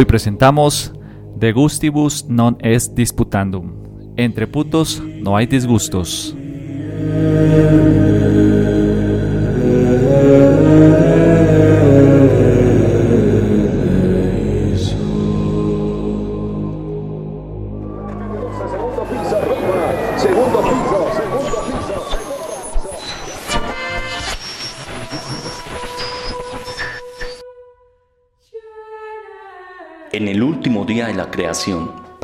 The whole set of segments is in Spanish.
Hoy presentamos De gustibus non est disputandum. Entre putos no hay disgustos.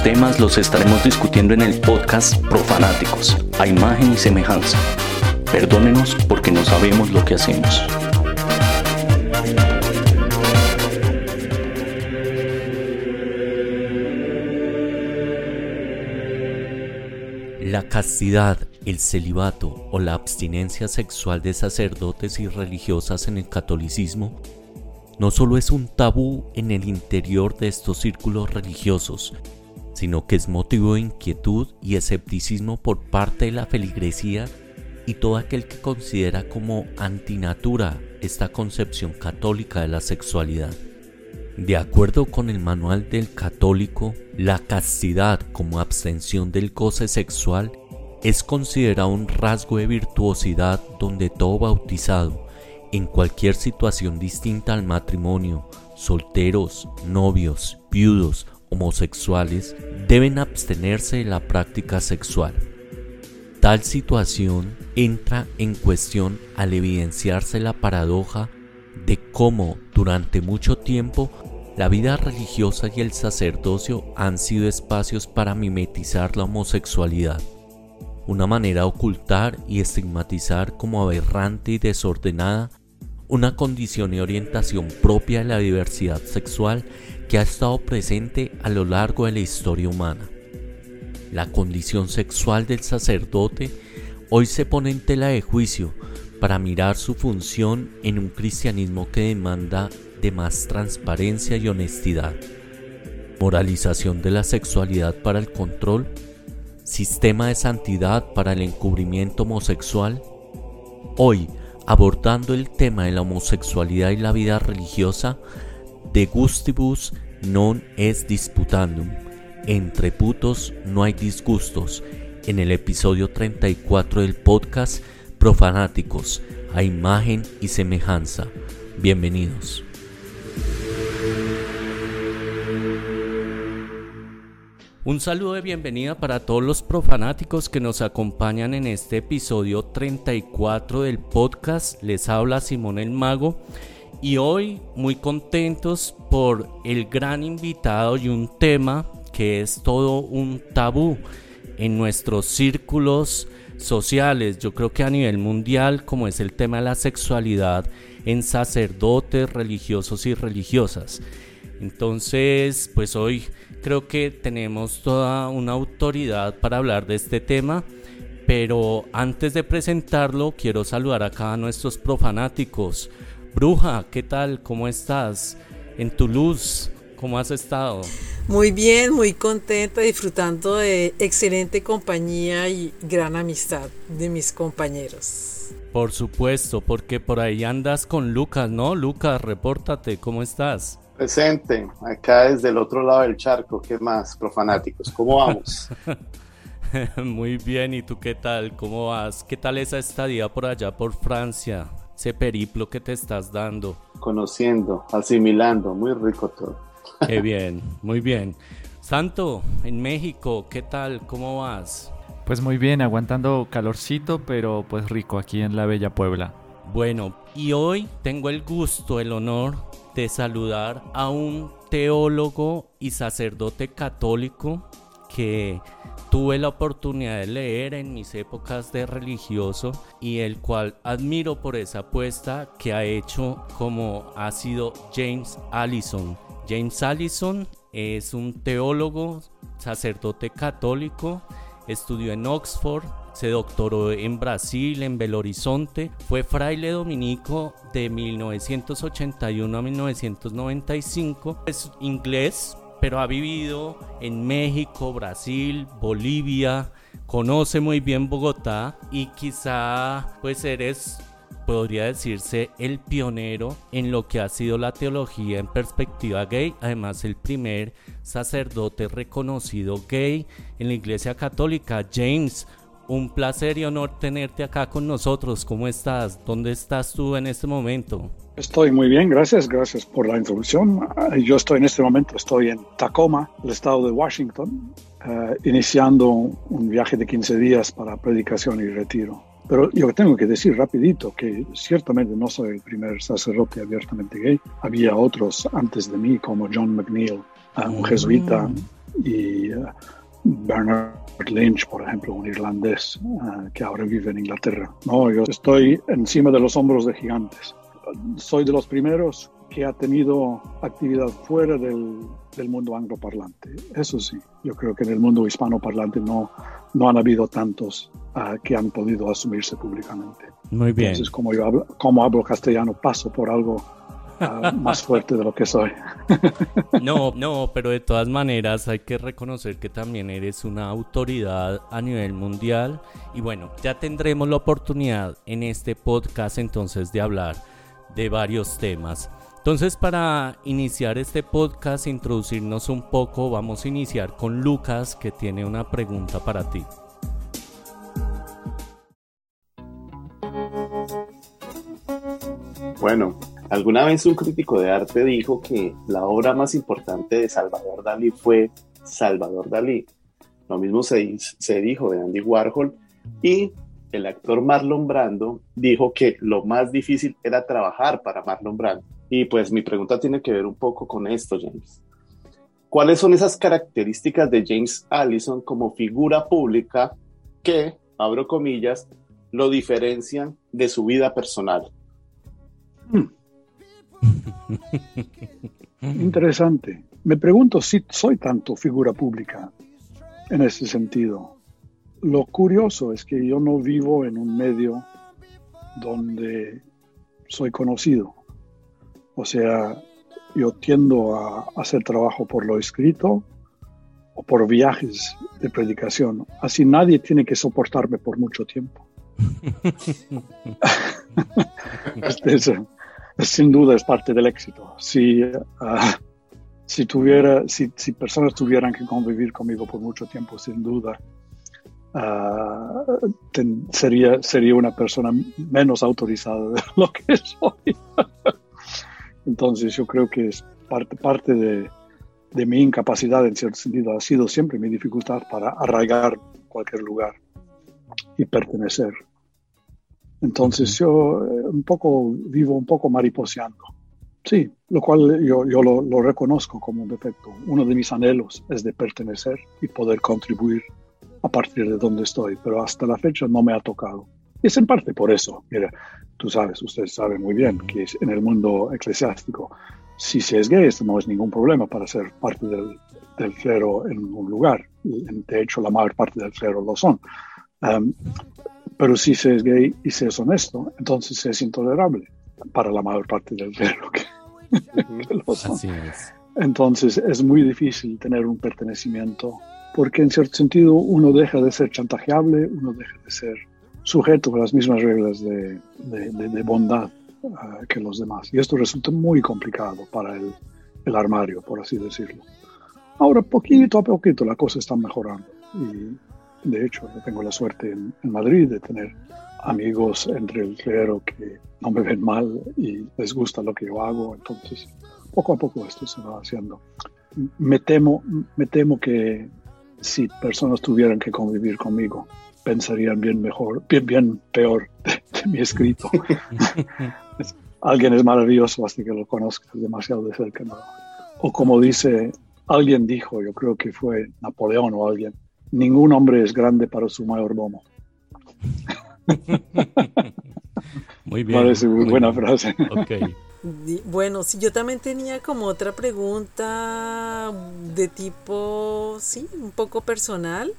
Y otros temas los estaremos discutiendo en el podcast Profanáticos, a imagen y semejanza. Perdónenos porque no sabemos lo que hacemos. La castidad, el celibato o la abstinencia sexual de sacerdotes y religiosas en el catolicismo no solo es un tabú en el interior de estos círculos religiosos, sino que es motivo de inquietud y escepticismo por parte de la feligresía y todo aquel que considera como antinatura esta concepción católica de la sexualidad. De acuerdo con el manual del católico, la castidad como abstención del goce sexual es considerado un rasgo de virtuosidad donde todo bautizado, en cualquier situación distinta al matrimonio, solteros, novios, viudos, homosexuales, deben abstenerse de la práctica sexual. Tal situación entra en cuestión al evidenciarse la paradoja de cómo durante mucho tiempo la vida religiosa y el sacerdocio han sido espacios para mimetizar la homosexualidad, una manera de ocultar y estigmatizar como aberrante y desordenada una condición y orientación propia de la diversidad sexual que ha estado presente a lo largo de la historia humana. La condición sexual del sacerdote hoy se pone en tela de juicio para mirar su función en un cristianismo que demanda de más transparencia y honestidad. Moralización de la sexualidad para el control, sistema de santidad para el encubrimiento homosexual. Hoy, abordando el tema de la homosexualidad y la vida religiosa, de gustibus non es disputandum, entre putos no hay disgustos, en el episodio 34 del podcast Profanáticos, a imagen y semejanza. Bienvenidos. Un saludo de bienvenida para todos los profanáticos que nos acompañan en este episodio 34 del podcast. Les habla Simón el Mago y hoy muy contentos por el gran invitado y un tema que es todo un tabú en nuestros círculos sociales. Yo creo que a nivel mundial, como es el tema de la sexualidad en sacerdotes religiosos y religiosas. Entonces, pues hoy creo que tenemos toda una autoridad para hablar de este tema. Pero antes de presentarlo, quiero saludar acá a nuestros profanáticos. Bruja, ¿qué tal? ¿Cómo estás? En tu luz, ¿cómo has estado? Muy bien, muy contenta, disfrutando de excelente compañía y gran amistad de mis compañeros. Por supuesto, porque por ahí andas con Lucas, ¿no? Lucas, repórtate, ¿cómo estás? Presente, acá desde el otro lado del charco, ¿qué más, profanáticos? ¿Cómo vamos? Muy bien, ¿y tú qué tal? ¿Cómo vas? ¿Qué tal esa estadía por allá por Francia? Ese periplo que te estás dando. Conociendo, asimilando, muy rico todo. Qué bien, muy bien. Santo, en México, ¿qué tal? ¿Cómo vas? Pues muy bien, aguantando calorcito, pero pues rico aquí en la bella Puebla. Bueno, y hoy tengo el gusto, el honor de saludar a un teólogo y sacerdote católico que tuve la oportunidad de leer en mis épocas de religioso y el cual admiro por esa apuesta que ha hecho como ha sido James Allison. James Allison es un teólogo, sacerdote católico, estudió en Oxford, se doctoró en Brasil, en Belo Horizonte, fue fraile dominico de 1981 a 1995, es inglés, pero ha vivido en México, Brasil, Bolivia, conoce muy bien Bogotá y quizá pues eres podría decirse el pionero en lo que ha sido la teología en perspectiva gay, además el primer sacerdote reconocido gay en la Iglesia Católica. James, un placer y honor tenerte acá con nosotros. ¿Cómo estás? ¿Dónde estás tú en este momento? Estoy muy bien, gracias, gracias por la introducción. Yo estoy en este momento, estoy en Tacoma, el estado de Washington, eh, iniciando un viaje de 15 días para predicación y retiro. Pero yo tengo que decir rapidito que ciertamente no soy el primer sacerdote abiertamente gay. Había otros antes de mí como John McNeil, ah, un jesuita, mm. y uh, Bernard Lynch, por ejemplo, un irlandés ah, que ahora vive en Inglaterra. No, yo estoy encima de los hombros de gigantes. Soy de los primeros que ha tenido actividad fuera del, del mundo angloparlante. Eso sí, yo creo que en el mundo hispanoparlante no, no han habido tantos uh, que han podido asumirse públicamente. Muy bien. Entonces, como yo hablo, como hablo castellano, paso por algo uh, más fuerte de lo que soy. no, no, pero de todas maneras hay que reconocer que también eres una autoridad a nivel mundial. Y bueno, ya tendremos la oportunidad en este podcast entonces de hablar de varios temas. Entonces para iniciar este podcast, introducirnos un poco, vamos a iniciar con Lucas que tiene una pregunta para ti. Bueno, alguna vez un crítico de arte dijo que la obra más importante de Salvador Dalí fue Salvador Dalí. Lo mismo se, se dijo de Andy Warhol y el actor Marlon Brando dijo que lo más difícil era trabajar para Marlon Brando. Y pues mi pregunta tiene que ver un poco con esto, James. ¿Cuáles son esas características de James Allison como figura pública que, abro comillas, lo diferencian de su vida personal? Interesante. Me pregunto si soy tanto figura pública en ese sentido. Lo curioso es que yo no vivo en un medio donde soy conocido. O sea, yo tiendo a hacer trabajo por lo escrito o por viajes de predicación. Así nadie tiene que soportarme por mucho tiempo. Este sin duda es parte del éxito. Si, ah, si, tuviera, si, si, personas tuvieran que convivir conmigo por mucho tiempo, sin duda, ah, sería, sería una persona menos autorizada de lo que soy. Entonces yo creo que es parte, parte de, de, mi incapacidad en cierto sentido, ha sido siempre mi dificultad para arraigar cualquier lugar y pertenecer. Entonces yo eh, un poco vivo un poco mariposeando. Sí, lo cual yo, yo lo, lo, reconozco como un defecto. Uno de mis anhelos es de pertenecer y poder contribuir a partir de donde estoy, pero hasta la fecha no me ha tocado. Es en parte por eso. Mira, tú sabes, ustedes saben muy bien que en el mundo eclesiástico, si se es gay, esto no es ningún problema para ser parte del, del clero en un lugar. De hecho, la mayor parte del clero lo son. Um, pero si se es gay y se es honesto, entonces se es intolerable para la mayor parte del clero que, lo son. Así es. Entonces es muy difícil tener un pertenecimiento porque en cierto sentido uno deja de ser chantajeable, uno deja de ser sujeto a las mismas reglas de, de, bondad uh, que los demás. Y esto resulta muy complicado para el, el, armario, por así decirlo. Ahora, poquito a poquito, la cosa está mejorando. Y de hecho, yo tengo la suerte en, en Madrid de tener amigos entre el clero que no me ven mal y les gusta lo que yo hago. Entonces, poco a poco esto se va haciendo. Me temo, me temo que si personas tuvieran que convivir conmigo, pensarían bien mejor, bien, bien peor de, mi escrito. alguien es maravilloso hasta que lo conozcas demasiado de cerca. O como dice, alguien dijo, yo creo que fue Napoleón o alguien, ningún hombre es grande para su mayordomo. muy bien. Parece muy, buena frase. Bueno, sí, yo también tenía como otra pregunta de tipo, sí, un poco personal,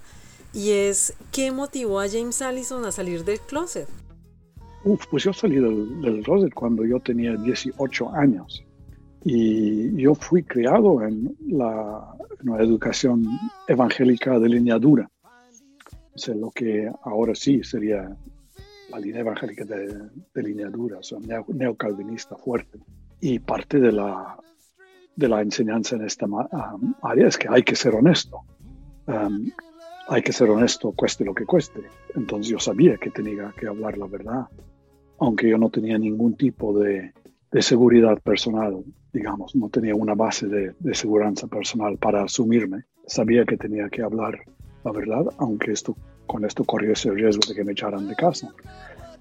y es, ¿qué motivó a James Allison a salir del closet? Uf, pues yo salí del, del closet cuando yo tenía 18 años y yo fui criado en, la, una educación evangélica de línea dura, lo que ahora sí sería la línea evangélica de, línea dura, o sea, neocalvinista fuerte. Y parte de la, de la enseñanza en esta um, área es que hay que ser honesto. Um, hay que ser honesto, cueste lo que cueste. Entonces yo sabía que tenía que hablar la verdad, aunque yo no tenía ningún tipo de, de seguridad personal, digamos, no tenía una base de, de seguridad personal para asumirme. Sabía que tenía que hablar la verdad, aunque esto con esto corrió ese riesgo de que me echaran de casa.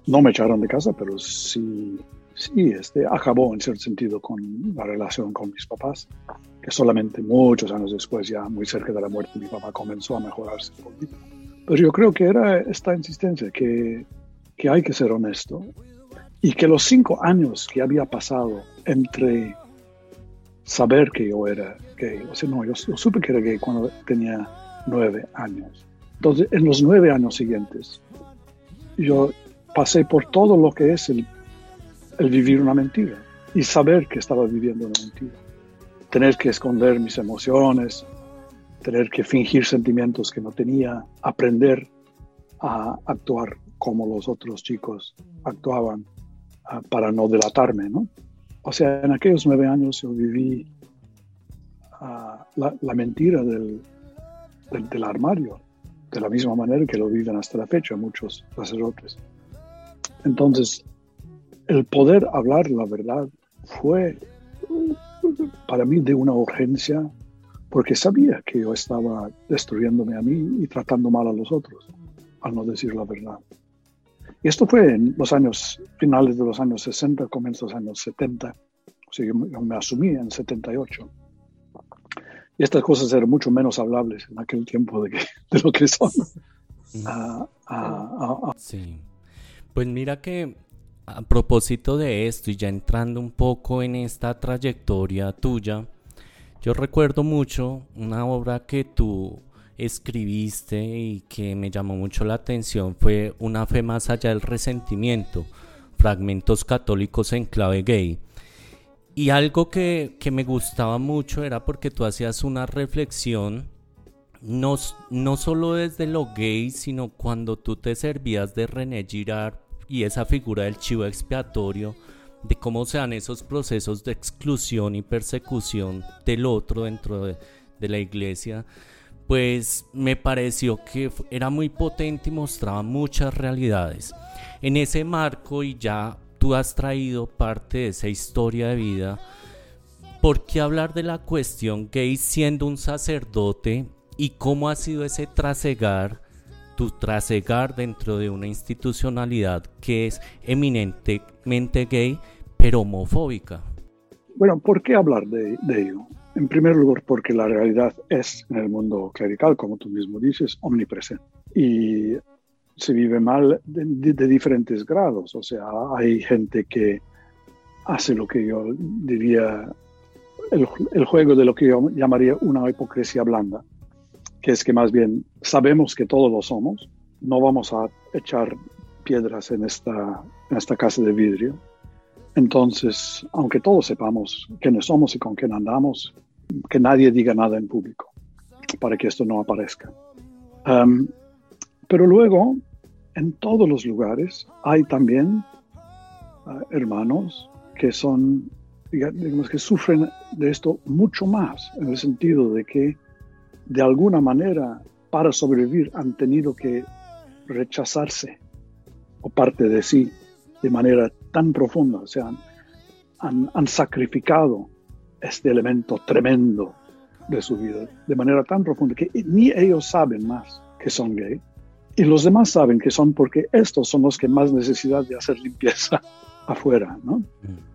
No me echaron de casa, pero sí, sí este, acabó en cierto sentido con la relación con mis papás, que solamente muchos años después, ya muy cerca de la muerte, mi papá comenzó a mejorarse un poquito. Pero yo creo que era esta insistencia, que, que hay que ser honesto y que los cinco años que había pasado entre saber que yo era gay, o sea, no, yo, yo supe que era gay cuando tenía nueve años entonces, en los nueve años siguientes, yo pasé por todo lo que es el, vivir una mentira y saber que estaba viviendo una mentira. Tener que esconder mis emociones, tener que fingir sentimientos que no tenía, aprender a actuar como los otros chicos actuaban ah, para no delatarme, ¿no? O sea, en aquellos nueve años yo viví ah, la, mentira del, del armario, de la misma manera que lo viven hasta la fecha muchos sacerdotes. Entonces, el poder hablar la verdad fue para mí de una urgencia porque sabía que yo estaba destruyéndome a mí y tratando mal a los otros al no decir la verdad. Y esto fue en los años finales de los años 60, comienzos de los años 70. O sea, yo me asumí en 78. Y estas cosas eran mucho menos hablables en aquel tiempo de, de lo que son. Ah, ah, ah, sí. Pues mira que a propósito de esto y ya entrando un poco en esta trayectoria tuya, yo recuerdo mucho una obra que tú escribiste y que me llamó mucho la atención fue Una fe más allá del resentimiento, fragmentos católicos en clave gay. Y algo que, me gustaba mucho era porque tú hacías una reflexión, no, no solo desde lo gay, sino cuando tú te servías de René Girard y esa figura del chivo expiatorio, de cómo se dan esos procesos de exclusión y persecución del otro dentro de, de la iglesia, pues me pareció que era muy potente y mostraba muchas realidades. En ese marco y ya tú has traído parte de esa historia de vida, ¿por qué hablar de la cuestión gay siendo un sacerdote y cómo ha sido ese trasegar, tu trasegar dentro de una institucionalidad que es eminentemente gay, pero homofóbica? Bueno, ¿por qué hablar de, de ello? En primer lugar, porque la realidad es en el mundo clerical, como tú mismo dices, omnipresente. Y se vive mal de, diferentes grados. O sea, hay gente que hace lo que yo diría el, el, juego de lo que yo llamaría una hipocresía blanda, que es que más bien sabemos que todos lo somos, no vamos a echar piedras en esta, en esta casa de vidrio. Entonces, aunque todos sepamos quiénes somos y con quién andamos, que nadie diga nada en público para que esto no aparezca. Um, pero luego en todos los lugares hay también ah, hermanos que son, digamos, que sufren de esto mucho más, en el sentido de que de alguna manera para sobrevivir han tenido que rechazarse o parte de sí de manera tan profunda, o sea, han, han sacrificado este elemento tremendo de su vida de manera tan profunda que ni ellos saben más que son gay y los demás saben que son porque estos son los que más necesidad de hacer limpieza afuera, ¿no? Mm.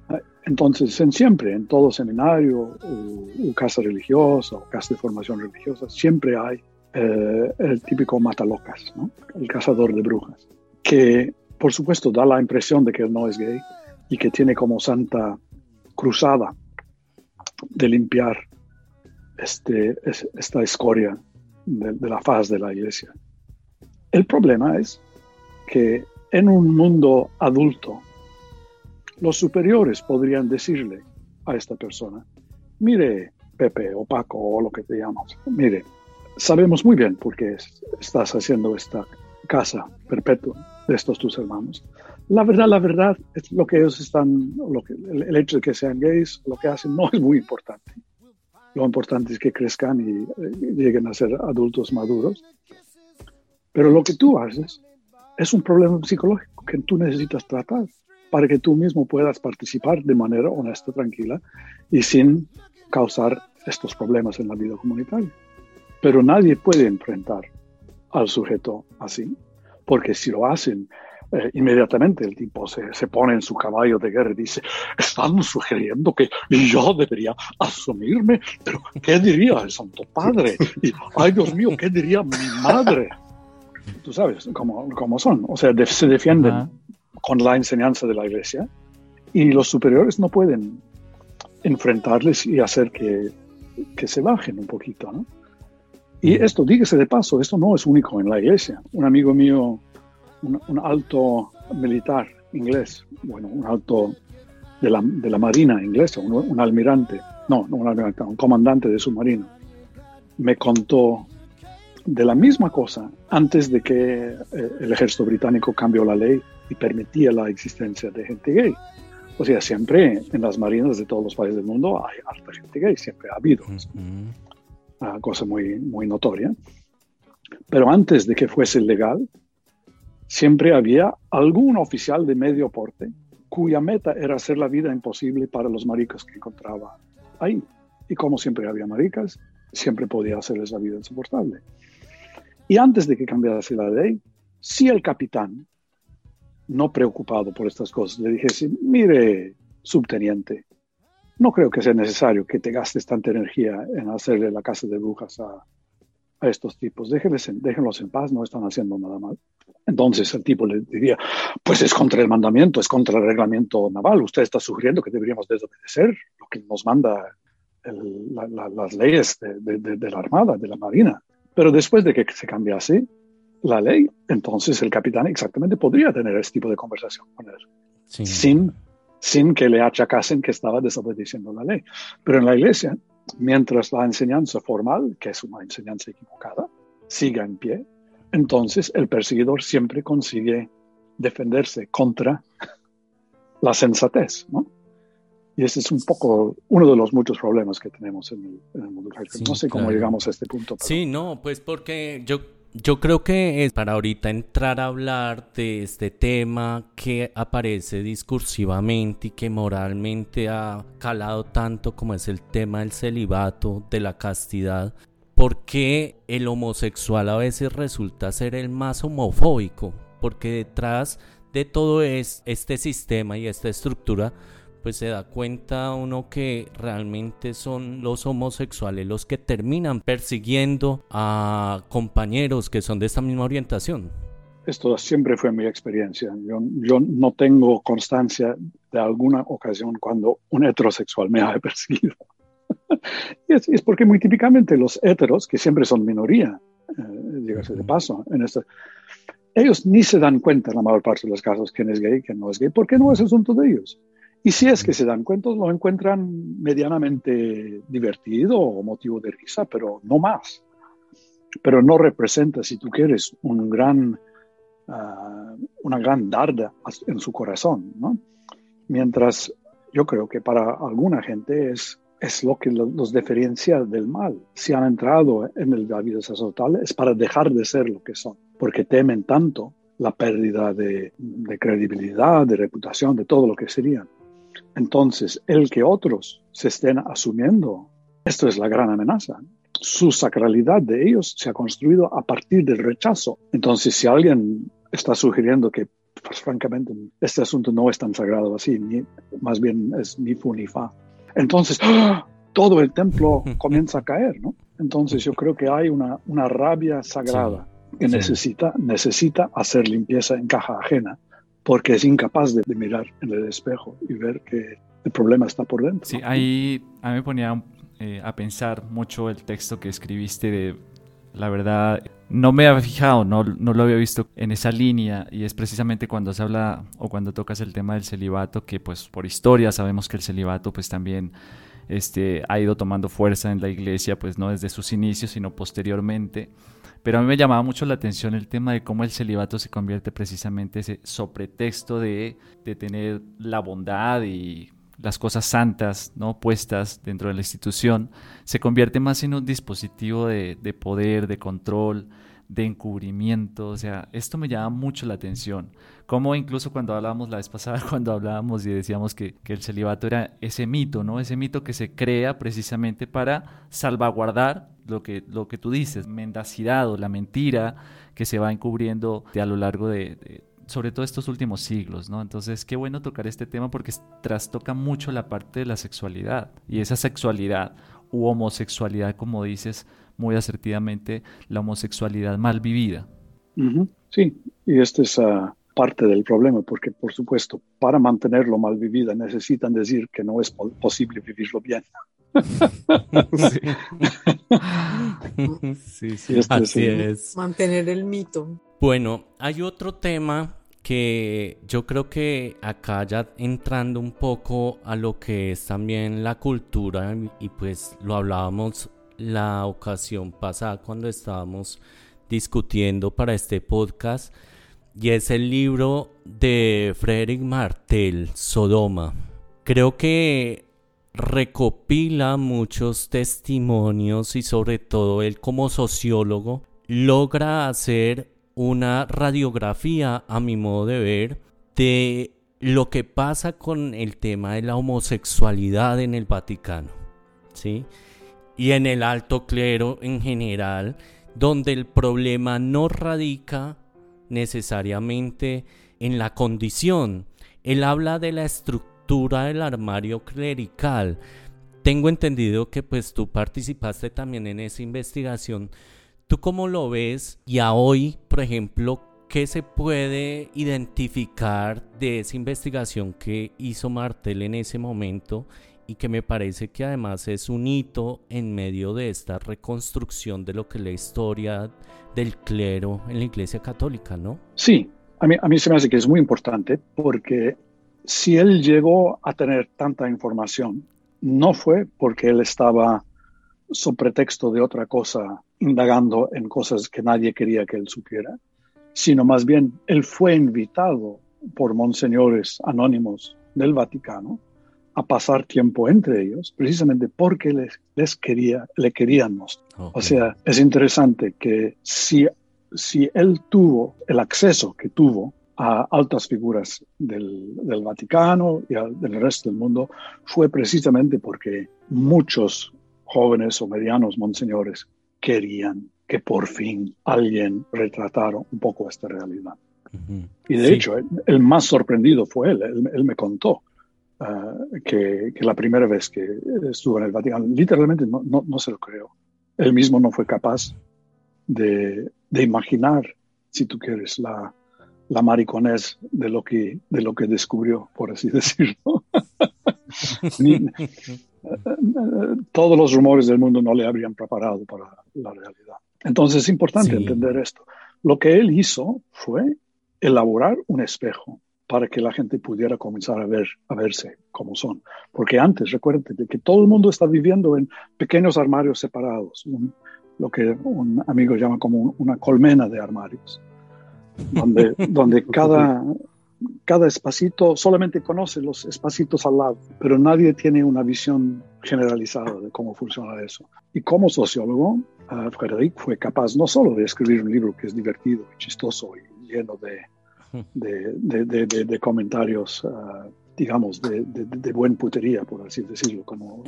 Entonces, en siempre, en todo seminario o, casa religiosa o casa de formación religiosa, siempre hay eh, el típico matalocas, ¿no? el cazador de brujas, que por supuesto da la impresión de que él no es gay y que tiene como santa cruzada de limpiar este, esta escoria de, la faz de la iglesia. El problema es que en un mundo adulto, los superiores podrían decirle a esta persona, mire, Pepe o Paco o lo que te llamas, mire, sabemos muy bien por qué estás haciendo esta casa perpetua de estos tus hermanos. La verdad, la verdad, es lo que ellos están, lo que, el, hecho de que sean gays, lo que hacen no es muy importante. Lo importante es que crezcan y, y lleguen a ser adultos maduros. Pero lo que tú haces es un problema psicológico que tú necesitas tratar para que tú mismo puedas participar de manera honesta, tranquila y sin causar estos problemas en la vida comunitaria. Pero nadie puede enfrentar al sujeto así, porque si lo hacen, eh, inmediatamente el tipo se, se, pone en su caballo de guerra y dice, están sugiriendo que yo debería asumirme, ¿qué diría el Santo Padre? Y, ay Dios mío, ¿qué diría mi madre? Tú sabes cómo, cómo son, o sea, se defienden con la enseñanza de la iglesia y los superiores no pueden enfrentarles y hacer que, que se bajen un poquito, ¿no? Y esto, dígase de paso, esto no es único en la iglesia. Un amigo mío, un, alto militar inglés, bueno, un alto de la, de la Marina inglesa, un, almirante, no, no un almirante, un comandante de submarino, me contó de la misma cosa antes de que eh, el ejército británico cambió la ley y permitía la existencia de gente gay. O sea, siempre en las marinas de todos los países del mundo hay harta gente gay, siempre ha habido una cosa muy, muy notoria. Pero antes de que fuese legal, siempre había algún oficial de medio porte cuya meta era hacer la vida imposible para los maricas que encontraba ahí. Y como siempre había maricas, siempre podía hacerles la vida insoportable. Y antes de que cambiase la ley, si el capitán, no preocupado por estas cosas, le dijese, mire, subteniente, no creo que sea necesario que te gastes tanta energía en hacerle la casa de brujas a, a estos tipos. Déjenlos en, déjenlos en paz, no están haciendo nada mal. Entonces el tipo le diría, pues es contra el mandamiento, es contra el reglamento naval. Usted está sugiriendo que deberíamos desobedecer lo que nos manda las leyes de, de, la Armada, de la Marina. Pero después de que se cambiase la ley, entonces el capitán exactamente podría tener ese tipo de conversación con él. Sin sin que le achacasen que estaba desobedeciendo la ley. Pero en la iglesia, mientras la enseñanza formal, que es una enseñanza equivocada, siga en pie, entonces el perseguidor siempre consigue defenderse contra la sensatez, ¿no? Y ese es un poco uno de los muchos problemas que tenemos en el, mundo no sé cómo llegamos a este punto. Sí, no, pues porque yo yo creo que es para ahorita entrar a hablar de este tema que aparece discursivamente y que moralmente ha calado tanto como es el tema del celibato, de la castidad, porque el homosexual a veces resulta ser el más homofóbico, porque detrás de todo es este sistema y esta estructura pues se da cuenta uno que realmente son los homosexuales los que terminan persiguiendo a compañeros que son de esta misma orientación. Esto siempre fue mi experiencia. Yo, yo no tengo constancia de alguna ocasión cuando un heterosexual me ha perseguido. y es, es, porque muy típicamente los heteros, que siempre son minoría, eh, de paso, en esto, ellos ni se dan cuenta en la mayor parte de los casos quién es gay, quién no es gay, porque no es asunto de ellos. Y si es que se dan cuenta, lo encuentran medianamente divertido o motivo de risa, pero no más. Pero no representa, si tú quieres, un gran, ah, una gran darda en su corazón. ¿no? Mientras yo creo que para alguna gente es, es lo que los diferencia del mal. Si han entrado en el, la vida sacerdotal es para dejar de ser lo que son, porque temen tanto la pérdida de, de credibilidad, de reputación, de todo lo que serían. Entonces, el que otros se estén asumiendo esto es la gran amenaza. Su sacralidad de ellos se ha construido a partir del rechazo. Entonces, si alguien está sugiriendo que, pues, francamente, este asunto no es tan sagrado así, ni, más bien es ni fu ni fa, entonces ¡ah! todo el templo comienza a caer, ¿no? Entonces yo creo que hay una, una rabia sagrada que necesita, necesita hacer limpieza en caja ajena porque es incapaz de, mirar en el espejo y ver que el problema está por dentro. Sí, ahí a mí me ponía eh, a pensar mucho el texto que escribiste de, la verdad, no me había fijado, no, no lo había visto en esa línea y es precisamente cuando se habla o cuando tocas el tema del celibato, que pues por historia sabemos que el celibato pues también este, ha ido tomando fuerza en la iglesia, pues no desde sus inicios, sino posteriormente. Pero a mí me llamaba mucho la atención el tema de cómo el celibato se convierte precisamente ese sopretexto de, de tener la bondad y las cosas santas no puestas dentro de la institución, se convierte más en un dispositivo de, de poder, de control, de encubrimiento. O sea, esto me llama mucho la atención. Como incluso cuando hablábamos la vez pasada, cuando hablábamos y decíamos que, que, el celibato era ese mito, ¿no? Ese mito que se crea precisamente para salvaguardar lo que, lo que tú dices, mendacidad o la mentira que se va encubriendo a lo largo de, sobre todo estos últimos siglos, ¿no? Entonces, qué bueno tocar este tema porque trastoca mucho la parte de la sexualidad y esa sexualidad u homosexualidad, como dices muy asertivamente, la homosexualidad mal vivida. Sí, y esta es uh, parte del problema, porque por supuesto, para mantenerlo mal vivida necesitan decir que no es posible vivirlo bien. sí, sí, este así es. Mantener el mito. Bueno, hay otro tema que yo creo que acá ya entrando un poco a lo que es también la cultura y pues lo hablábamos la ocasión pasada cuando estábamos discutiendo para este podcast y es el libro de Frederick Martel, Sodoma. Creo que recopila muchos testimonios y sobre todo él como sociólogo logra hacer una radiografía a mi modo de ver de lo que pasa con el tema de la homosexualidad en el Vaticano, ¿sí? Y en el alto clero en general, donde el problema no radica necesariamente en la condición. Él habla de la estructura del armario clerical. Tengo entendido que pues tú participaste también en esa investigación. ¿Tú cómo lo ves? Y a hoy, por ejemplo, ¿qué se puede identificar de esa investigación que hizo Martel en ese momento? Y que me parece que además es un hito en medio de esta reconstrucción de lo que es la historia del clero en la Iglesia Católica, ¿no? Sí, a mí, a mí se me hace que es muy importante porque si él llegó a tener tanta información, no fue porque él estaba sobre pretexto de otra cosa, indagando en cosas que nadie quería que él supiera, sino más bien él fue invitado por monseñores anónimos del Vaticano a pasar tiempo entre ellos, precisamente porque les, les quería, le querían mostrar. O sea, es interesante que si, si él tuvo el acceso que tuvo a altas figuras del, del Vaticano y del resto del mundo fue precisamente porque muchos jóvenes o medianos monseñores querían que por fin alguien retratara un poco esta realidad. Y de hecho, el, más sorprendido fue él. Él, me contó uh, que, que, la primera vez que estuvo en el Vaticano, literalmente no, no, no se lo creo. Él mismo no fue capaz de, de imaginar, si tú quieres, la, la mariconés de lo que, de lo que descubrió, por así decirlo. todos los rumores del mundo no le habrían preparado para la realidad. Entonces es importante entender esto. Lo que él hizo fue elaborar un espejo para que la gente pudiera comenzar a ver a verse como son. Porque antes, recuérdate que todo el mundo está viviendo en pequeños armarios separados, lo que un amigo llama como una colmena de armarios donde, donde cada, cada espacito solamente conoce los espacitos al lado, pero nadie tiene una visión generalizada de cómo funciona eso. Y como sociólogo, uh, Frederick fue capaz no solo de escribir un libro que es divertido y chistoso y lleno de, de, de, de comentarios uh, digamos, de, de, buen putería, por así decirlo, como,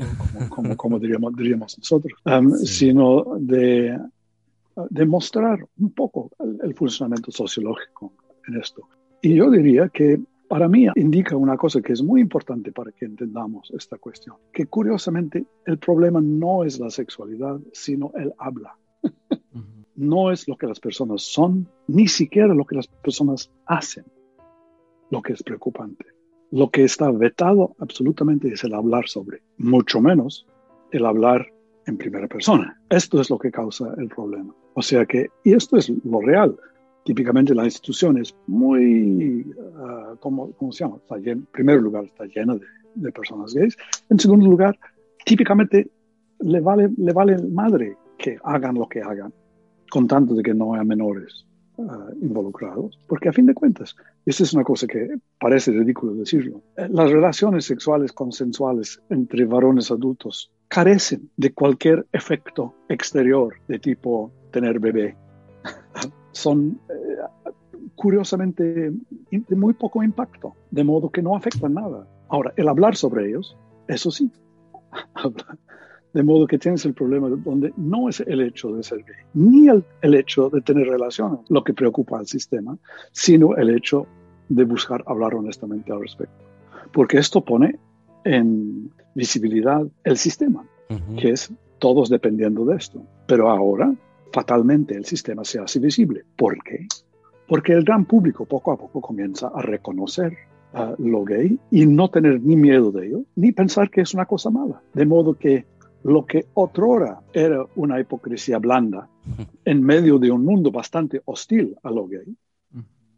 como, como, diríamos, diríamos, nosotros, um, sino de, de, mostrar un poco el, funcionamiento sociológico en esto. Y yo diría que para mí indica una cosa que es muy importante para que entendamos esta cuestión, que curiosamente el problema no es la sexualidad, sino el habla. No es lo que las personas son, ni siquiera lo que las personas hacen, lo que es preocupante. Lo que está vetado absolutamente es el hablar sobre, mucho menos el hablar en primera persona. Esto es lo que causa el problema. O sea que, y esto es lo real. Típicamente la institución es muy, uh, ¿cómo, se llama? en primer lugar, está llena de, personas gays. En segundo lugar, típicamente le vale, le vale madre que hagan lo que hagan, con tanto de que no haya menores. Ah, involucrados, porque a fin de cuentas, esta es una cosa que parece ridículo decirlo, eh, las relaciones sexuales consensuales entre varones adultos carecen de cualquier efecto exterior de tipo tener bebé. Son eh, curiosamente de muy poco impacto, de modo que no afectan nada. Ahora, el hablar sobre ellos, eso sí, De modo que tienes el problema donde no es el hecho de ser gay, ni el, el hecho de tener relaciones lo que preocupa al sistema, sino el hecho de buscar hablar honestamente al respecto. Porque esto pone en visibilidad el sistema, que es todos dependiendo de esto. Pero ahora, fatalmente, el sistema se hace visible. ¿Por qué? Porque el gran público poco a poco comienza a reconocer lo gay y no tener ni miedo de ello, ni pensar que es una cosa mala. De modo que lo que otrora era una hipocresía blanda en medio de un mundo bastante hostil a lo gay,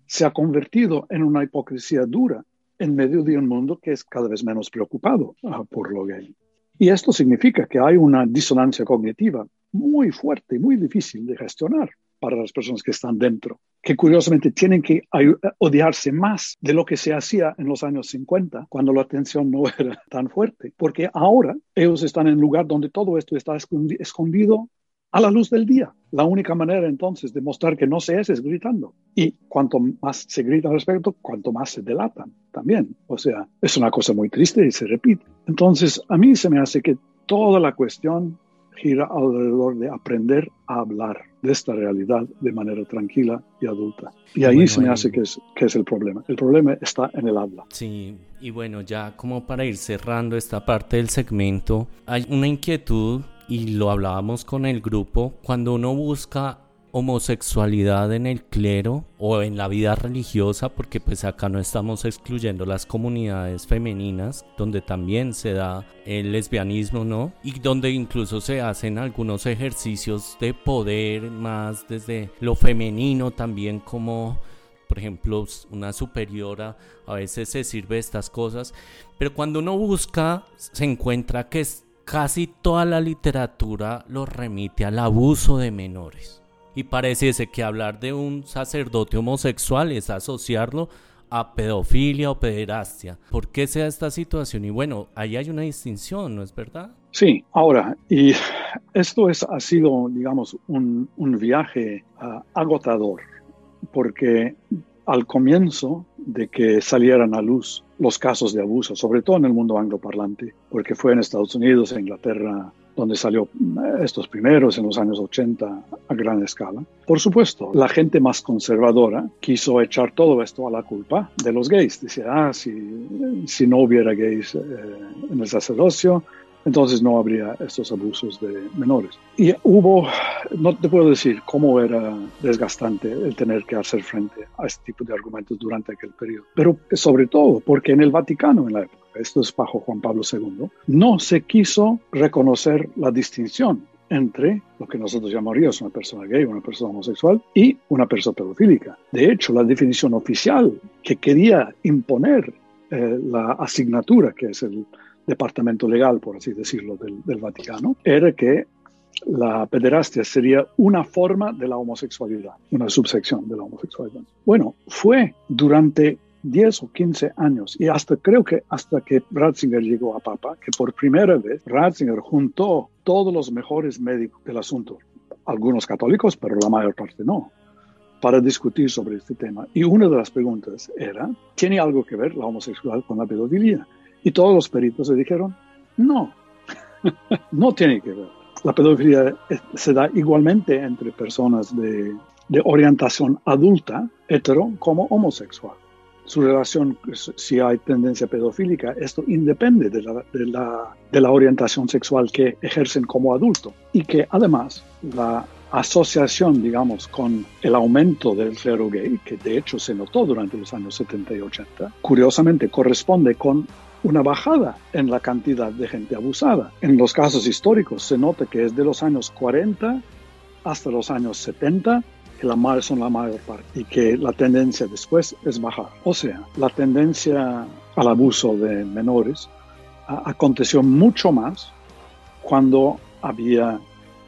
se ha convertido en una hipocresía dura en medio de un mundo que es cada vez menos preocupado ah, por lo gay. Y esto significa que hay una disonancia cognitiva muy fuerte y muy difícil de gestionar para las personas que están dentro, que curiosamente tienen que odiarse más de lo que se hacía en los años 50, cuando la tensión no era tan fuerte, porque ahora ellos están en un lugar donde todo esto está escondido a la luz del día. La única manera entonces de mostrar que no se es es gritando. Y cuanto más se grita al respecto, cuanto más se delatan también. O sea, es una cosa muy triste y se repite. Entonces, a mí se me hace que toda la cuestión gira alrededor de aprender a hablar de esta realidad de manera tranquila y adulta. Y ahí se me hace que es, que es el problema. El problema está en el habla. Sí, y bueno, ya como para ir cerrando esta parte del segmento, hay una inquietud y lo hablábamos con el grupo, cuando uno busca homosexualidad en el clero o en la vida religiosa, porque pues acá no estamos excluyendo las comunidades femeninas, donde también se da el lesbianismo, ¿no? Y donde incluso se hacen algunos ejercicios de poder más desde lo femenino también como por ejemplo, una superiora a veces se sirve estas cosas, pero cuando uno busca se encuentra que casi toda la literatura lo remite al abuso de menores. Y pareciese que hablar de un sacerdote homosexual es asociarlo a pedofilia o pederastia. ¿Por qué sea esta situación? Y bueno, ahí hay una distinción, ¿no es verdad? Sí, ahora, y esto es, ha sido, digamos, un, viaje ah, agotador, porque al comienzo de que salieran a luz los casos de abuso, sobre todo en el mundo angloparlante, porque fue en Estados Unidos, en Inglaterra, donde salió eh, estos primeros en los años 80 a gran escala. Por supuesto, la gente más conservadora quiso echar todo esto a la culpa de los gays. Dice, ah, si, no hubiera gays eh, en el sacerdocio, entonces no habría estos abusos de menores. Y hubo, no te puedo decir cómo era desgastante el tener que hacer frente a este tipo de argumentos durante aquel periodo, pero sobre todo porque en el Vaticano en la época, esto es bajo Juan Pablo II, no se quiso reconocer la distinción entre lo que nosotros llamaríamos una persona gay, una persona homosexual y una persona pedofílica. De hecho, la definición oficial que quería imponer eh, la asignatura, que es el departamento legal, por así decirlo, del, Vaticano, era que la pederastia sería una forma de la homosexualidad, una subsección de la homosexualidad. Bueno, fue durante 10 o 15 años y hasta creo que hasta que Ratzinger llegó a Papa, que por primera vez Ratzinger juntó todos los mejores médicos del asunto, algunos católicos, pero la mayor parte no, para discutir sobre este tema. Y una de las preguntas era, ¿tiene algo que ver la homosexualidad con la pedofilia? Y todos los peritos le dijeron, no, no tiene que ver. La pedofilia se da igualmente entre personas de, de orientación adulta, hetero, como homosexual su relación, si hay tendencia pedofílica, esto independe de la, de la, de la orientación sexual que ejercen como adulto y que además la asociación, digamos, con el aumento del clero gay, que de hecho se notó durante los años 70 y 80, curiosamente corresponde con una bajada en la cantidad de gente abusada. En los casos históricos se nota que es de los años 40 hasta los años 70 que la mayor son la mayor parte y que la tendencia después es bajar. O sea, la tendencia al abuso de menores aconteció mucho más cuando había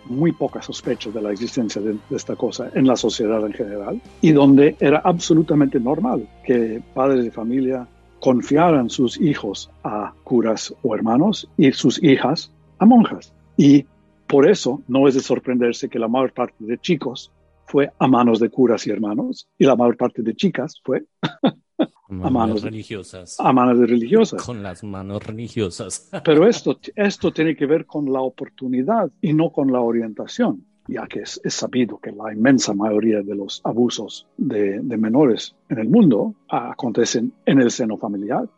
muy poca sospecha de la existencia de, esta cosa en la sociedad en general y donde era absolutamente normal que padres de familia confiaran sus hijos a curas o hermanos y sus hijas a monjas. Y por eso no es de sorprenderse que la mayor parte de chicos fue a manos de curas y hermanos y la mayor parte de chicas fue a manos religiosas. A manos de religiosas. Con las manos religiosas. Pero esto, esto tiene que ver con la oportunidad y no con la orientación, ya que es, sabido que la inmensa mayoría de los abusos de, de menores en el mundo acontecen en el seno familiar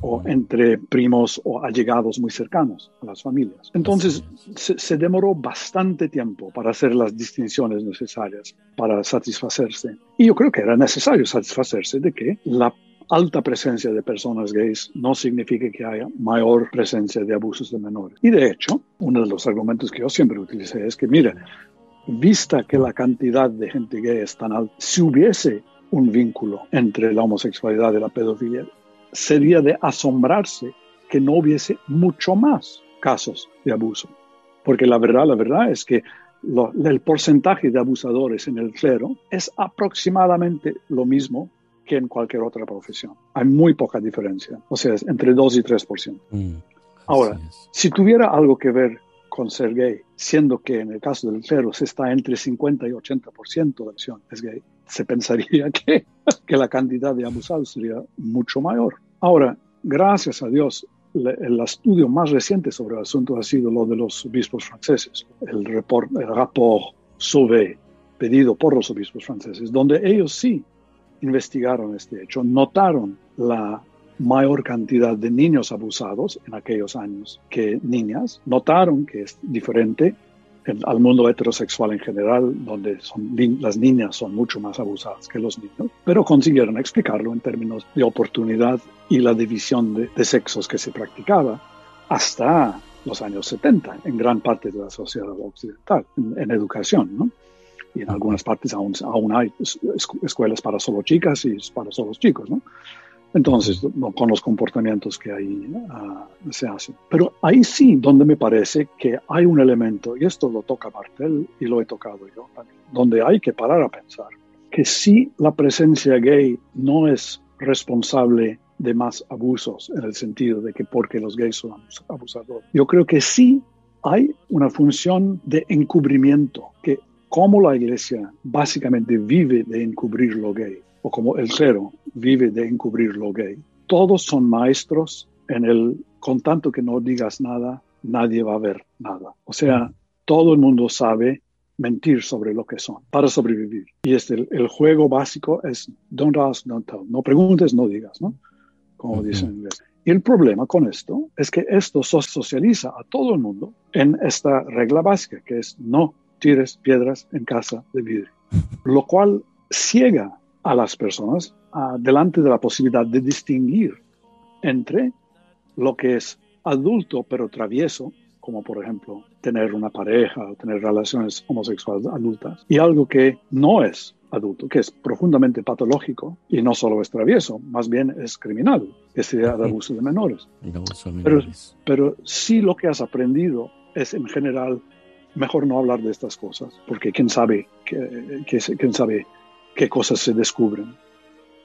o entre primos o allegados muy cercanos a las familias. Entonces se, demoró bastante tiempo para hacer las distinciones necesarias para satisfacerse. Y yo creo que era necesario satisfacerse de que la alta presencia de personas gays no significa que haya mayor presencia de abusos de menores. Y de hecho, uno de los argumentos que yo siempre utilicé es que, mira, vista que la cantidad de gente gay es tan alta, si hubiese un vínculo entre la homosexualidad y la pedofilia, sería de asombrarse que no hubiese mucho más casos de abuso. Porque la verdad, la verdad es que el porcentaje de abusadores en el clero es aproximadamente lo mismo que en cualquier otra profesión. Hay muy poca diferencia, o sea, entre 2 y 3%. Mm, Ahora, si tuviera algo que ver con ser gay, siendo que en el caso del clero se está entre 50 y 80% de acción es gay, se pensaría que, que la cantidad de abusados sería mucho mayor. Ahora, gracias a Dios, el estudio más reciente sobre el asunto ha sido lo de los obispos franceses, el, report, el rapport Sauvé pedido por los obispos franceses, donde ellos sí investigaron este hecho, notaron la mayor cantidad de niños abusados en aquellos años que niñas, notaron que es diferente al mundo heterosexual en general, donde son, las niñas son mucho más abusadas que los niños, pero consiguieron explicarlo en términos de oportunidad y la división de, sexos que se practicaba hasta los años 70 en gran parte de la sociedad occidental, en, educación, ¿no? Y en algunas partes aún, aún hay escuelas para solo chicas y para solo chicos, ¿no? Entonces, con los comportamientos que ahí ah, se hacen. Pero ahí sí, donde me parece que hay un elemento, y esto lo toca Martel y lo he tocado yo también, donde hay que parar a pensar que si la presencia gay no es responsable de más abusos, en el sentido de que porque los gays son abusadores. Yo creo que sí hay una función de encubrimiento, que como la iglesia básicamente vive de encubrir lo gay, o como el cero vive de encubrir lo gay. Todos son maestros en el, con tanto que no digas nada, nadie va a ver nada. O sea, todo el mundo sabe mentir sobre lo que son para sobrevivir. Y este, el, juego básico es don't ask, don't tell. No preguntes, no digas, ¿no? Como dicen en inglés. Y el problema con esto es que esto socializa a todo el mundo en esta regla básica, que es no tires piedras en casa de vidrio, lo cual ciega a las personas delante de la posibilidad de distinguir entre lo que es adulto pero travieso, como por ejemplo tener una pareja o tener relaciones homosexuales adultas, y algo que no es adulto, que es profundamente patológico y no solo es travieso, más bien es criminal, es de abuso de menores. Pero, pero sí lo que has aprendido es en general mejor no hablar de estas cosas, porque quién sabe, quién sabe qué cosas se descubren.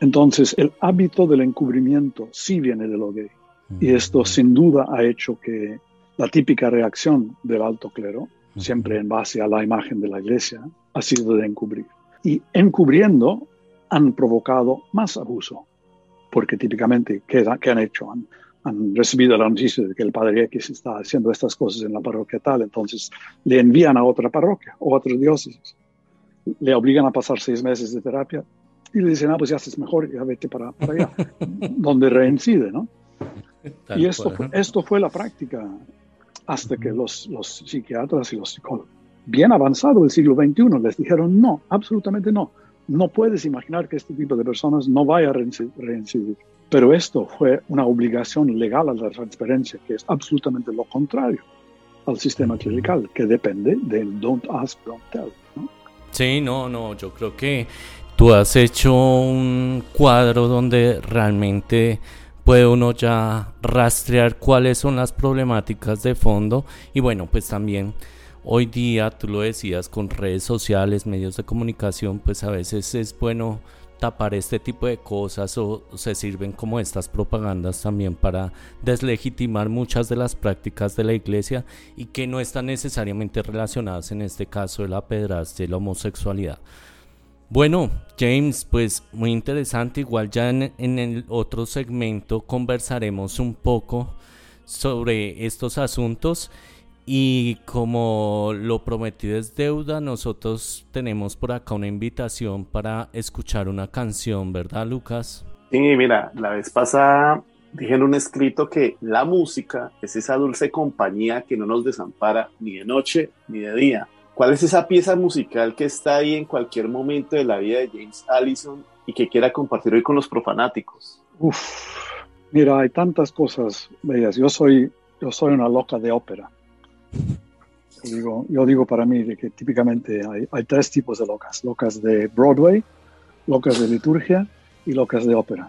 Entonces, el hábito del encubrimiento sí viene de lo gay. Y esto sin duda ha hecho que la típica reacción del alto clero, siempre en base a la imagen de la iglesia, ha sido de encubrir. y encubriendo han provocado más abuso, porque típicamente, ¿qué, han hecho? Han, han recibido la noticia de que el padre X está haciendo estas cosas en la parroquia tal, entonces le envían a otra parroquia o a otra diócesis, le obligan a pasar seis meses de terapia y le dicen, ah, pues ya estás mejor, ya vete para, para allá, donde reincide, ¿no? y esto fue, esto fue la práctica hasta que los, los psiquiatras y los psicólogos, bien avanzado el siglo XXI, les dijeron, no, absolutamente no, no puedes imaginar que este tipo de personas no vaya a reincidir. Pero esto fue una obligación legal a la transparencia, que es absolutamente lo contrario al sistema clerical, que depende del don't ask, don't tell. ¿no? Sí, no, no, yo creo que tú has hecho un cuadro donde realmente puede uno ya rastrear cuáles son las problemáticas de fondo y bueno, pues también hoy día, tú lo decías, con redes sociales, medios de comunicación, pues a veces es bueno tapar este tipo de cosas o se sirven como estas propagandas también para deslegitimar muchas de las prácticas de la iglesia y que no están necesariamente relacionadas en este caso de la pedrastia y la homosexualidad. Bueno, James, pues muy interesante, igual ya en, en el otro segmento conversaremos un poco sobre estos asuntos y como lo prometido es deuda, nosotros tenemos por acá una invitación para escuchar una canción, ¿verdad, Lucas? Sí, mira, la vez pasada dije en un escrito que la música es esa dulce compañía que no nos desampara ni de noche ni de día. ¿Cuál es esa pieza musical que está ahí en cualquier momento de la vida de James Allison y que quiera compartir hoy con los profanáticos? Uf, mira, hay tantas cosas bellas. Yo soy, yo soy una loca de ópera. Yo digo, yo digo para mí que típicamente hay, hay, tres tipos de locas. Locas de Broadway, locas de liturgia y locas de ópera.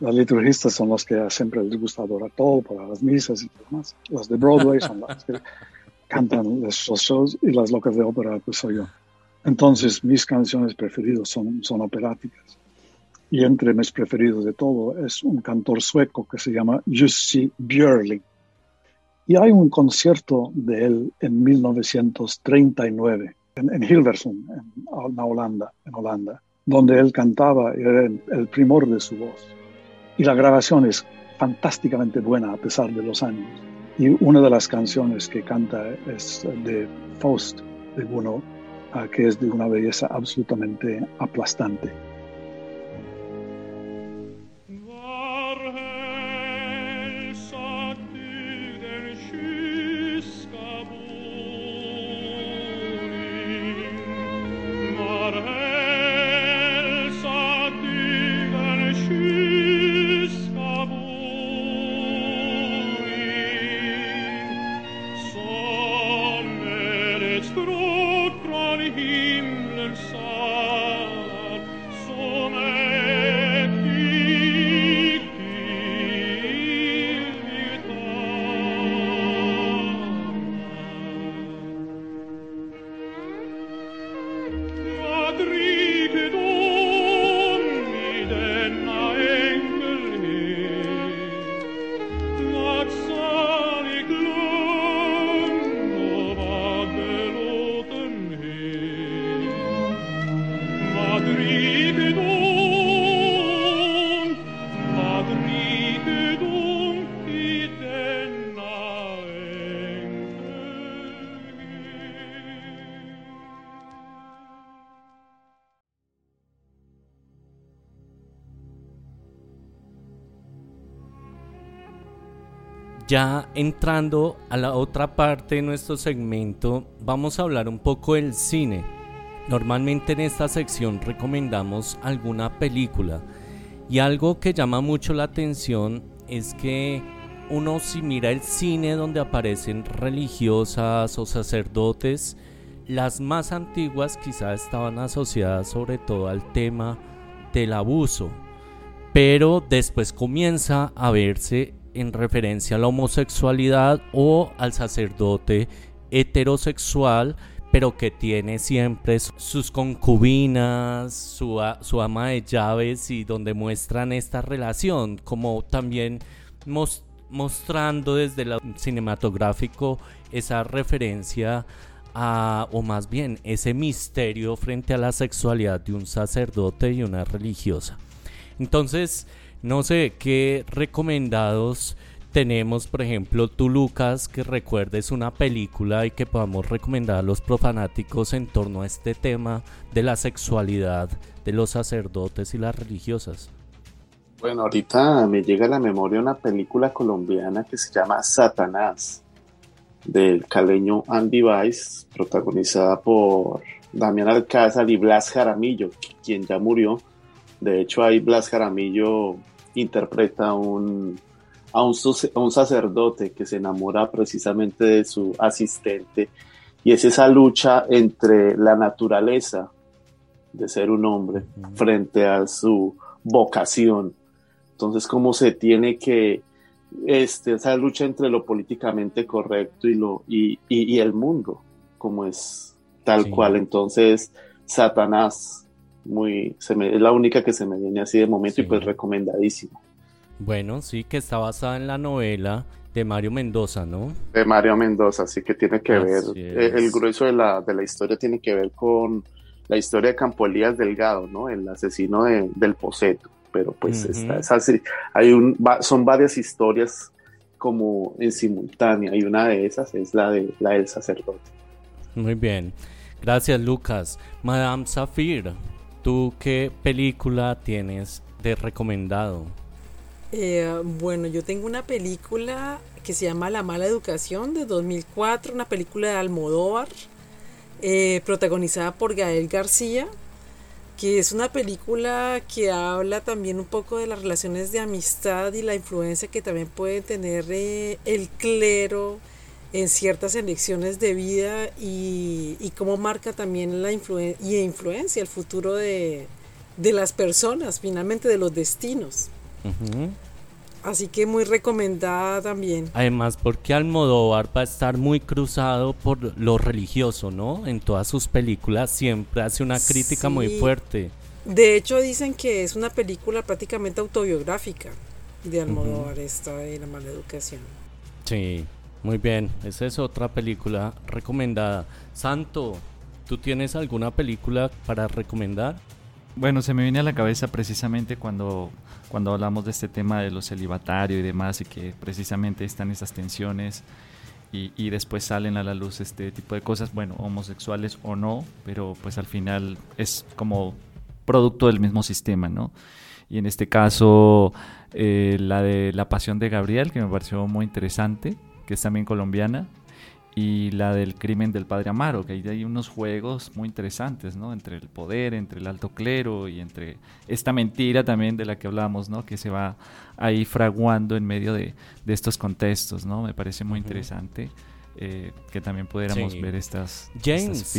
Las liturgistas son los que siempre les gusta adorar todo para las misas y demás. Las de Broadway son las que cantan los shows y las locas de ópera pues soy yo. Entonces mis canciones preferidas son, son operáticas. Y entre mis preferidos de todo es un cantor sueco que se llama Jussi Björling y hay un concierto de él en 1939 en, en Hilversum, en, Holanda, en Holanda, donde él cantaba y era el primor de su voz. Y la grabación es fantásticamente buena a pesar de los años. Y una de las canciones que canta es de Faust de Gounod, ah, que es de una belleza absolutamente aplastante. Ya entrando a la otra parte de nuestro segmento, vamos a hablar un poco del cine. Normalmente en esta sección recomendamos alguna película y algo que llama mucho la atención es que uno si mira el cine donde aparecen religiosas o sacerdotes, las más antiguas quizás estaban asociadas sobre todo al tema del abuso, pero después comienza a verse en referencia a la homosexualidad o al sacerdote heterosexual, pero que tiene siempre sus concubinas, su, su ama de llaves y donde muestran esta relación, como también mostrando desde el cinematográfico esa referencia a, o más bien ese misterio frente a la sexualidad de un sacerdote y una religiosa. Entonces, no sé qué recomendados tenemos, por ejemplo, tú Lucas, que recuerdes una película y que podamos recomendar a los profanáticos en torno a este tema de la sexualidad de los sacerdotes y las religiosas. Bueno, ahorita me llega a la memoria una película colombiana que se llama Satanás, del caleño Andy Weiss, protagonizada por Damián Alcázar y Blas Jaramillo, quien ya murió. De hecho, ahí Blas Jaramillo interpreta un a un, un sacerdote que se enamora precisamente de su asistente y es esa lucha entre la naturaleza de ser un hombre frente a su vocación. Entonces, cómo se tiene que, este, esa lucha entre lo políticamente correcto y, lo, y, y, el mundo, como es tal cual. Entonces, Satanás, muy, se me, es la única que se me viene así de momento y pues recomendadísimo. Bueno, sí, que está basada en la novela de Mario Mendoza, ¿no? De Mario Mendoza, sí que tiene que ver, eh, el grueso de la, de la historia tiene que ver con la historia de Campo Elías Delgado, ¿no? El asesino del Poseto, pero pues está, es así, hay un, son varias historias como en simultánea y una de esas es la, de, la del sacerdote. Muy bien, gracias Lucas. Madame Safir, ¿tú qué película tienes de recomendado? Eh, bueno, yo tengo una película que se llama La mala educación de 2004, una película de Almodóvar, eh, protagonizada por Gael García, que es una película que habla también un poco de las relaciones de amistad y la influencia que también puede tener eh, el clero en ciertas elecciones de vida y, cómo marca también la influencia y influencia el futuro de, de las personas, finalmente de los destinos. Así que muy recomendada también. Además, porque Almodóvar va a estar muy cruzado por lo religioso, ¿no? En todas sus películas siempre hace una crítica muy fuerte. De hecho, dicen que es una película prácticamente autobiográfica de Almodóvar, esta de La Mala Educación. Sí, muy bien. Esa es otra película recomendada. Santo, ¿tú tienes alguna película para recomendar? Bueno, se me viene a la cabeza precisamente cuando, cuando hablamos de este tema de lo celibatario y demás, y que precisamente están esas tensiones y, y, después salen a la luz este tipo de cosas, bueno, homosexuales o no, pero pues al final es como producto del mismo sistema, ¿no? Y en este caso, eh, la de La Pasión de Gabriel, que me pareció muy interesante, que es también colombiana, y la del crimen del padre Amaro, que ahí hay unos juegos muy interesantes, ¿no? Entre el poder, entre el alto clero y entre esta mentira también de la que hablamos, ¿no? Que se va ahí fraguando en medio de, estos contextos, ¿no? Me parece muy interesante eh, que también pudiéramos ver estas, James,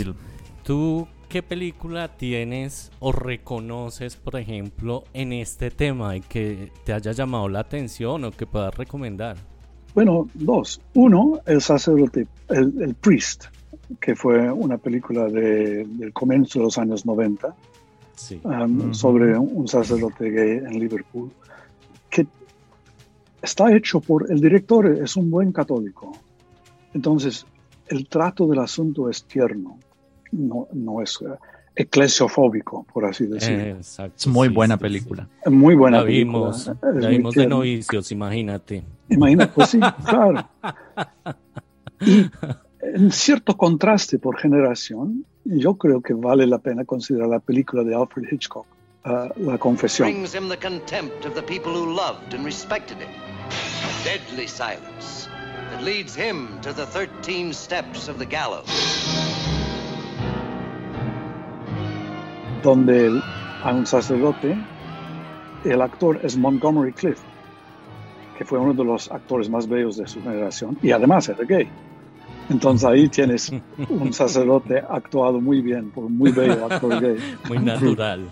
¿tú qué película tienes o reconoces, por ejemplo, en este tema y que te haya llamado la atención o que puedas recomendar? Bueno, dos. Uno, El sacerdote, el, Priest, que fue una película de, del comienzo de los años 90 um, sobre un sacerdote gay en Liverpool, que está hecho por, el director es un buen católico. Entonces, el trato del asunto es tierno, no, no es eclesiofóbico, por así decirlo. Es muy buena película. Muy buena la vimos, La vimos de novicios, imagínate. Imagínate, pues sí, claro. Y en cierto contraste por generación, yo creo que vale la pena considerar la película de Alfred Hitchcock, uh, La Confesión. Brings him the contempt of the people who loved and respected him. A deadly silence that leads him to the 13 steps of the gallows. Donde hay un sacerdote, el actor es Montgomery Cliff, que fue uno de los actores más bellos de su generación y además era gay. Entonces ahí tienes un sacerdote actuado muy bien por un muy bello actor gay. Muy natural.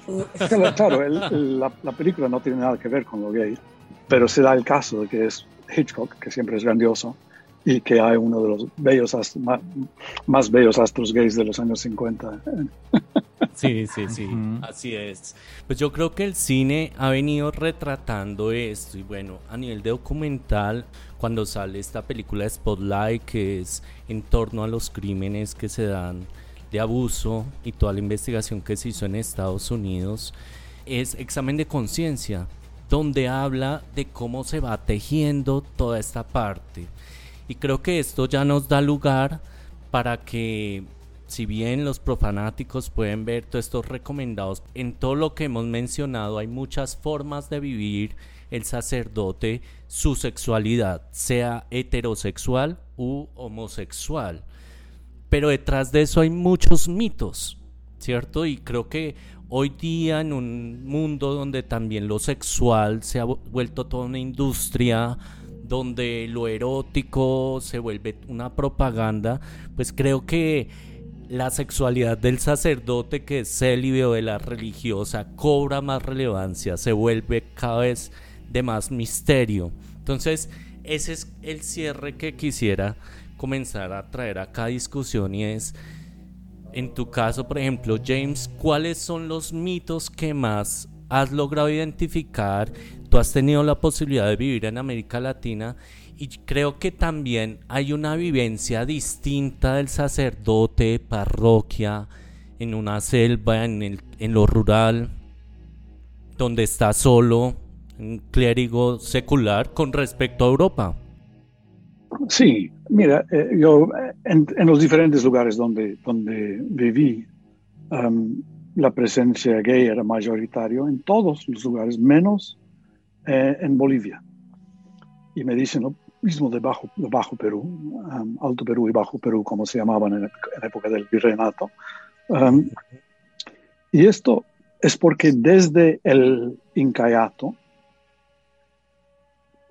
Claro, la, película no tiene nada que ver con lo gay, pero se da el caso de que es Hitchcock, que siempre es grandioso, y que hay uno de los bellos más, más bellos astros gays de los años 50. Sí, sí, sí, así es. Pues yo creo que el cine ha venido retratando esto y bueno, a nivel de documental, cuando sale esta película Spotlight, que es en torno a los crímenes que se dan de abuso y toda la investigación que se hizo en Estados Unidos, es examen de conciencia, donde habla de cómo se va tejiendo toda esta parte. Y creo que esto ya nos da lugar para que si bien los profanáticos pueden ver todos estos recomendados, en todo lo que hemos mencionado hay muchas formas de vivir el sacerdote su sexualidad, sea heterosexual u homosexual. Pero detrás de eso hay muchos mitos, ¿cierto? Y creo que hoy día en un mundo donde también lo sexual se ha vuelto toda una industria, donde lo erótico se vuelve una propaganda, pues creo que la sexualidad del sacerdote que es célibe o de la religiosa cobra más relevancia, se vuelve cada vez de más misterio. Entonces, ese es el cierre que quisiera comenzar a traer a discusión y es, en tu caso, por ejemplo, James, ¿cuáles son los mitos que más has logrado identificar? Tú has tenido la posibilidad de vivir en América Latina y creo que también hay una vivencia distinta del sacerdote, parroquia, en una selva, en, el, en lo rural, donde está solo, un clérigo secular con respecto a Europa. Sí, mira, eh, yo en, los diferentes lugares donde, donde viví, um, la presencia gay era mayoritario en todos los lugares, menos eh, en Bolivia. Y me dicen, mismo de Bajo, Bajo Perú, um, Alto Perú y Bajo Perú, como se llamaban en, la época del virreinato. Um, y esto es porque desde el Incayato,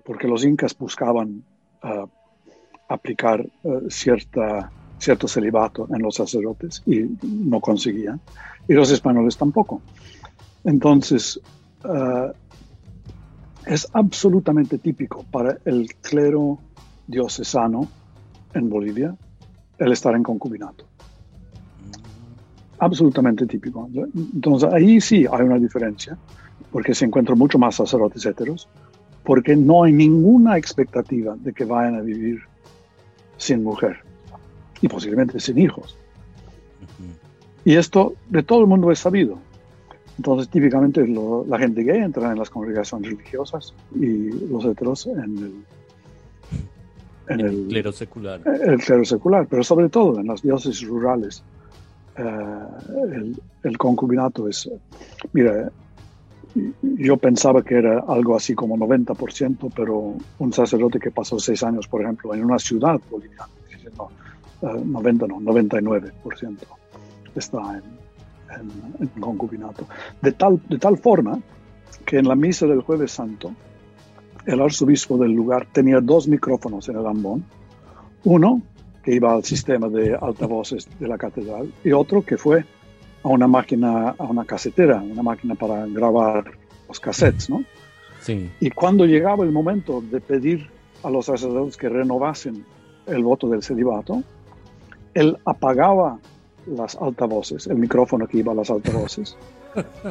porque los incas buscaban uh, aplicar uh, cierta, cierto celibato en los sacerdotes y no conseguían, y los españoles tampoco. Entonces, uh, es absolutamente típico para el clero diocesano en Bolivia el estar en concubinato. Absolutamente típico. Entonces ahí sí hay una diferencia, porque se encuentran mucho más sacerdotes heteros, porque no hay ninguna expectativa de que vayan a vivir sin mujer y posiblemente sin hijos. Y esto de todo el mundo es sabido. Entonces, típicamente la gente gay entra en las congregaciones religiosas y los heteros en el, el, clero secular. El clero secular, pero sobre todo en las diócesis rurales. Eh, el, concubinato es, mira, yo pensaba que era algo así como 90%, pero un sacerdote que pasó seis años, por ejemplo, en una ciudad boliviana, no, 90 no, 99% está en, en, concubinato. De tal, de tal forma que en la misa del jueves santo, el arzobispo del lugar tenía dos micrófonos en el ambón, uno que iba al sistema de altavoces de la catedral y otro que fue a una máquina, a una casetera, una máquina para grabar los cassettes, ¿no? Sí. Y cuando llegaba el momento de pedir a los sacerdotes que renovasen el voto del celibato, él apagaba las altavoces, el micrófono que iba a las altavoces,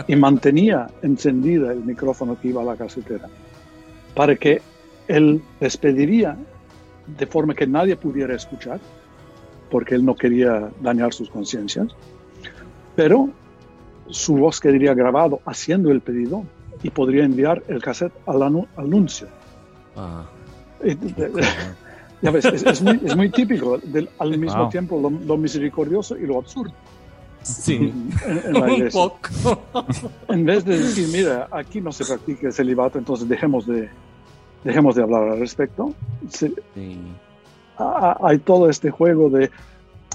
y mantenía encendida el micrófono que iba a la casetera, para que él despediría de forma que nadie pudiera escuchar, porque él no quería dañar sus conciencias, pero su voz quedaría grabado haciendo el pedido y podría enviar el cassette al, anuncio. Ah. Ya ves, es, muy, típico, del, al mismo tiempo lo, misericordioso y lo absurdo. Sí, en, un poco. En vez de decir, mira, aquí no se practica el celibato, entonces dejemos de, dejemos de hablar al respecto. hay todo este juego de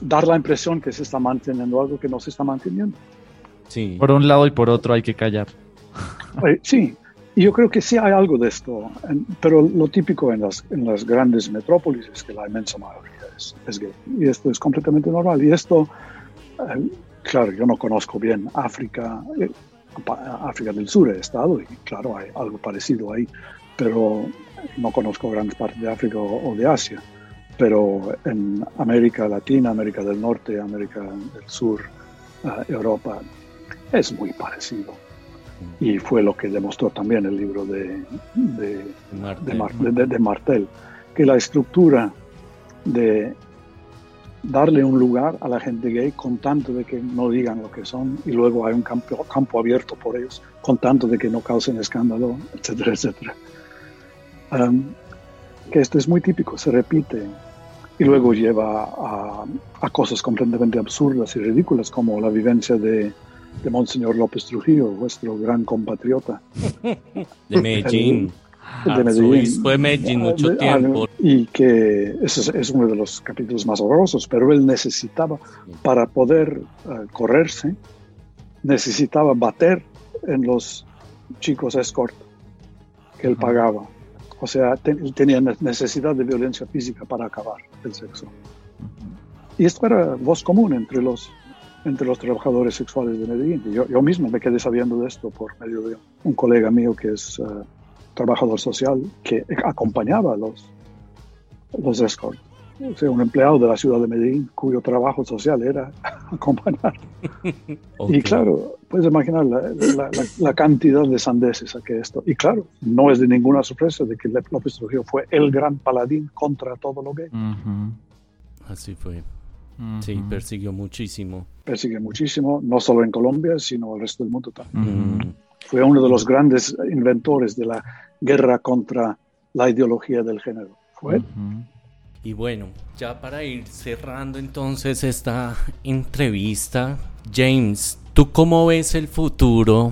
dar la impresión que se está manteniendo algo que no se está manteniendo. Sí. Por un lado y por otro hay que callar. Sí, y yo creo que sí hay algo de esto, pero lo típico en las, en las grandes metrópolis es que la inmensa mayoría es, es gay. Y esto es completamente normal. Y esto, eh, claro, yo no conozco bien África, eh, África del Sur he estado y claro, hay algo parecido ahí, pero no conozco grandes partes de África o, de Asia. Pero en América Latina, América del Norte, América del Sur, eh, Europa, es muy parecido. Y fue lo que demostró también el libro de, de, de, Martel, que la estructura de darle un lugar a la gente gay con tanto de que no digan lo que son y luego hay un campo, campo abierto por ellos con tanto de que no causen escándalo, etcétera, etcétera. Um, que esto es muy típico, se repite y luego lleva a, a, cosas completamente absurdas y ridículas como la vivencia de, de Monseñor López Trujillo, vuestro gran compatriota. De Medellín. de Medellín. Fue Medellín mucho ah, tiempo. Y que ese es, uno de los capítulos más horrorosos, pero él necesitaba, para poder eh, correrse, necesitaba bater en los chicos escort que él pagaba. O sea, tenía necesidad de violencia física para acabar el sexo. Y esto era voz común entre los, entre los trabajadores sexuales de Medellín. Yo, yo mismo me quedé sabiendo de esto por medio de un colega mío que es eh, trabajador social, que acompañaba a los, los escorts o sea, un empleado de la ciudad de Medellín cuyo trabajo social era acompañar. Y claro, puedes imaginar la, cantidad de sandeces a que esto. Y claro, no es de ninguna sorpresa de que López Trujillo fue el gran paladín contra todo lo gay. Así fue. Sí, persiguió muchísimo. Persiguió muchísimo, no solo en Colombia, sino el resto del mundo también. Fue uno de los grandes inventores de la guerra contra la ideología del género. Fue y bueno, ya para ir cerrando entonces esta entrevista, James, ¿tú cómo ves el futuro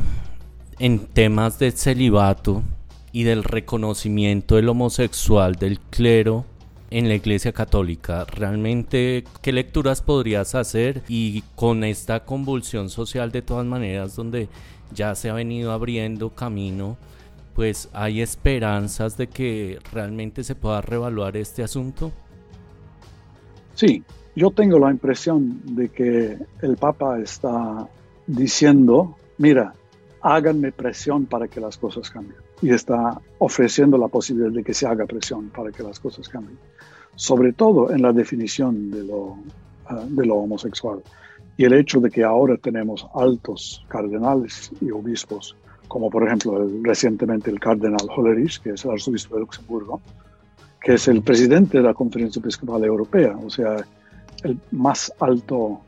en temas de celibato y del reconocimiento del homosexual del clero en la Iglesia Católica? ¿Realmente qué lecturas podrías hacer? Y con esta convulsión social de todas maneras donde ya se ha venido abriendo camino, pues hay esperanzas de que realmente se pueda revaluar este asunto. Sí, yo tengo la impresión de que el Papa está diciendo, mira, háganme presión para que las cosas cambien. Y está ofreciendo la posibilidad de que se haga presión para que las cosas cambien. Sobre todo en la definición de lo, ah, de lo homosexual. Y el hecho de que ahora tenemos altos cardenales y obispos, como por ejemplo recientemente el cardenal Hollerich, que es el arzobispo de Luxemburgo, que es el presidente de la Conferencia Episcopal Europea, o sea, el más alto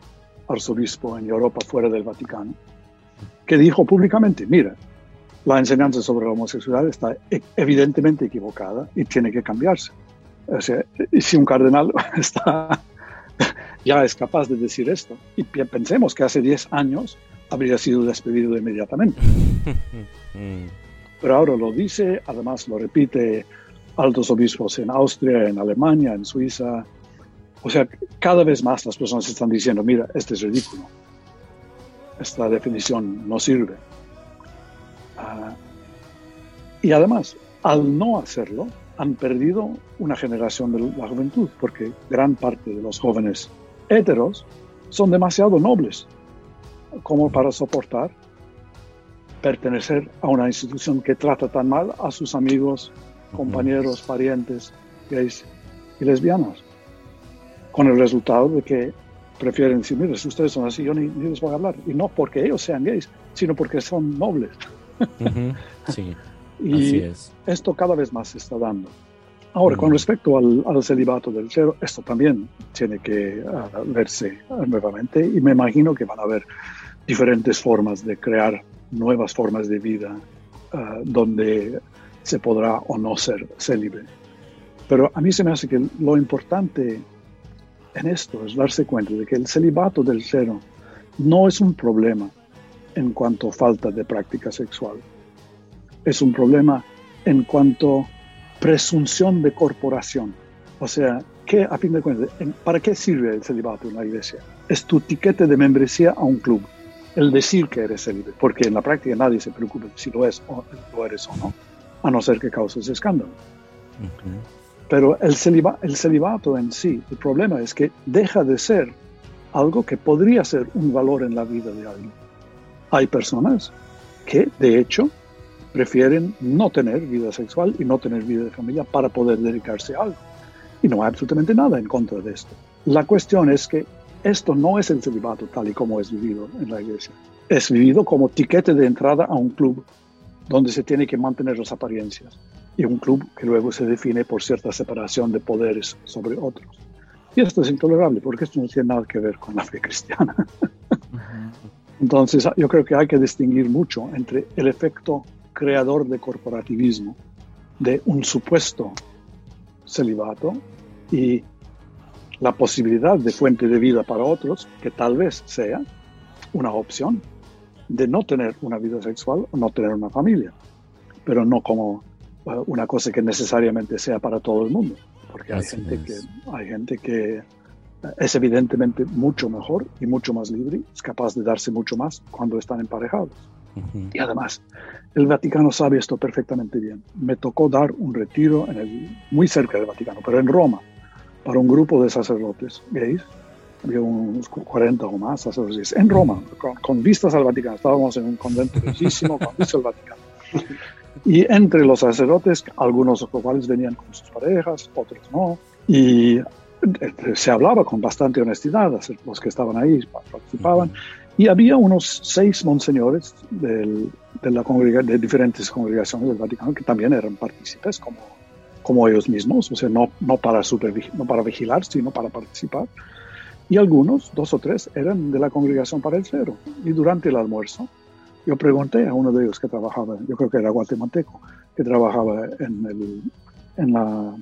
arzobispo en Europa fuera del Vaticano, que dijo públicamente, mira, la enseñanza sobre la homosexualidad está e-, evidentemente equivocada y tiene que cambiarse. O sea, si un cardenal está, ya es capaz de decir esto, y pensemos que hace 10 años habría sido despedido inmediatamente. Pero ahora lo dice, además lo repite altos obispos en Austria, en Alemania, en Suiza. O sea, cada vez más las personas están diciendo, mira, este es ridículo. Esta definición no sirve. Ah, y además, al no hacerlo, han perdido una generación de la juventud, porque gran parte de los jóvenes heteros son demasiado nobles como para soportar pertenecer a una institución que trata tan mal a sus amigos compañeros, parientes gays y lesbianas, con el resultado de que prefieren decir, mire, si ustedes son así, yo ni, les voy a hablar. Y no porque ellos sean gays, sino porque son nobles. Sí, y así es. esto cada vez más se está dando. Ahora, con respecto al, celibato del cero, esto también tiene que ah, verse nuevamente y me imagino que van a haber diferentes formas de crear nuevas formas de vida ah, donde se podrá o no ser célibe. Pero a mí se me hace que lo importante en esto es darse cuenta de que el celibato del cero no es un problema en cuanto a falta de práctica sexual. Es un problema en cuanto presunción de corporación. O sea, que a fin de cuentas, ¿para qué sirve el celibato en la iglesia? Es tu tiquete de membresía a un club, el decir que eres célibe, porque en la práctica nadie se preocupa si lo es o lo eres o no a no ser que causes escándalo. Pero el, el celibato en sí, el problema es que deja de ser algo que podría ser un valor en la vida de alguien. Hay personas que, de hecho, prefieren no tener vida sexual y no tener vida de familia para poder dedicarse a algo. Y no hay absolutamente nada en contra de esto. La cuestión es que esto no es el celibato tal y como es vivido en la iglesia. es vivido como tiquete de entrada a un club donde se tiene que mantener las apariencias y un club que luego se define por cierta separación de poderes sobre otros. Y esto es intolerable porque esto no tiene nada que ver con la fe cristiana. Entonces yo creo que hay que distinguir mucho entre el efecto creador de corporativismo de un supuesto celibato y la posibilidad de fuente de vida para otros, que tal vez sea una opción de no tener una vida sexual o no tener una familia, pero no como eh, una cosa que necesariamente sea para todo el mundo, porque hay gente, que, hay gente que es evidentemente mucho mejor y mucho más libre, es capaz de darse mucho más cuando están emparejados. Y además, el Vaticano sabe esto perfectamente bien. Me tocó dar un retiro en el, muy cerca del Vaticano, pero en Roma, para un grupo de sacerdotes gays. Había unos 40 o más sacerdotes en Roma, con, vistas al Vaticano. Estábamos en un convento bellísimo con vistas al Vaticano. Y entre los sacerdotes, algunos de los cuales venían con sus parejas, otros no. Y se hablaba con bastante honestidad, los que estaban ahí participaban, y había unos seis monseñores de, la de diferentes congregaciones del Vaticano que también eran partícipes como, como ellos mismos, o sea, no, no, para no para vigilar, sino para participar. Y algunos, dos o tres, eran de la congregación para el cero. Y durante el almuerzo, yo pregunté a uno de ellos que trabajaba, yo creo que era guatemalteco, que trabajaba en, el, en la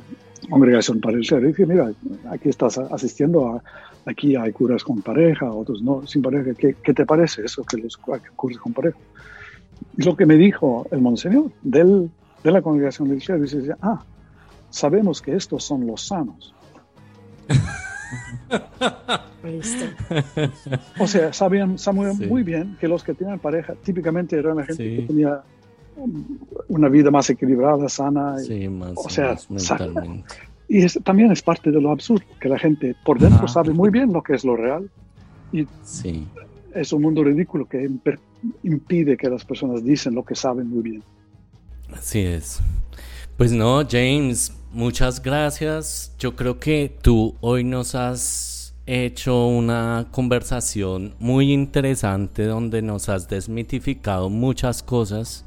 congregación para el dije, mira, aquí estás asistiendo a, aquí hay curas con pareja, otros no, sin pareja. ¿Qué, qué te parece eso que los curas con pareja? Y lo que me dijo el monseñor del, de la congregación del cero, dice, ah, sabemos que estos son los sanos. o sea, sabían, sabían muy bien que los que tenían pareja típicamente eran la gente que tenía una vida más equilibrada, sana. Sí, más, o sea. Y también es parte de lo absurdo, que la gente por dentro sabe muy bien lo que es lo real. Y sí. es un mundo ridículo que impide que las personas dicen lo que saben muy bien. Así es. Pues no, James, muchas gracias. Yo creo que tú hoy nos has hecho una conversación muy interesante donde nos has desmitificado muchas cosas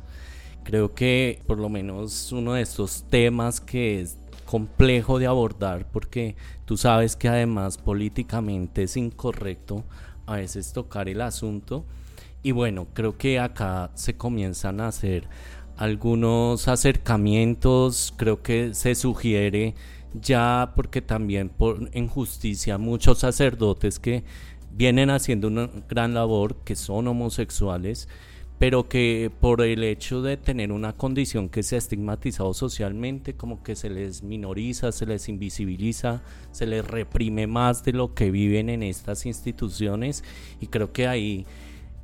Creo que por lo menos uno de estos temas que es complejo de abordar porque tú sabes que además políticamente es incorrecto a veces tocar el asunto. Y bueno, creo que acá se comienzan a hacer algunos acercamientos, creo que se sugiere ya porque también por injusticia muchos sacerdotes que vienen haciendo una gran labor, que son homosexuales, pero que por el hecho de tener una condición que se ha estigmatizado socialmente, como que se les minoriza, se les invisibiliza, se les reprime más de lo que viven en estas instituciones y creo que ahí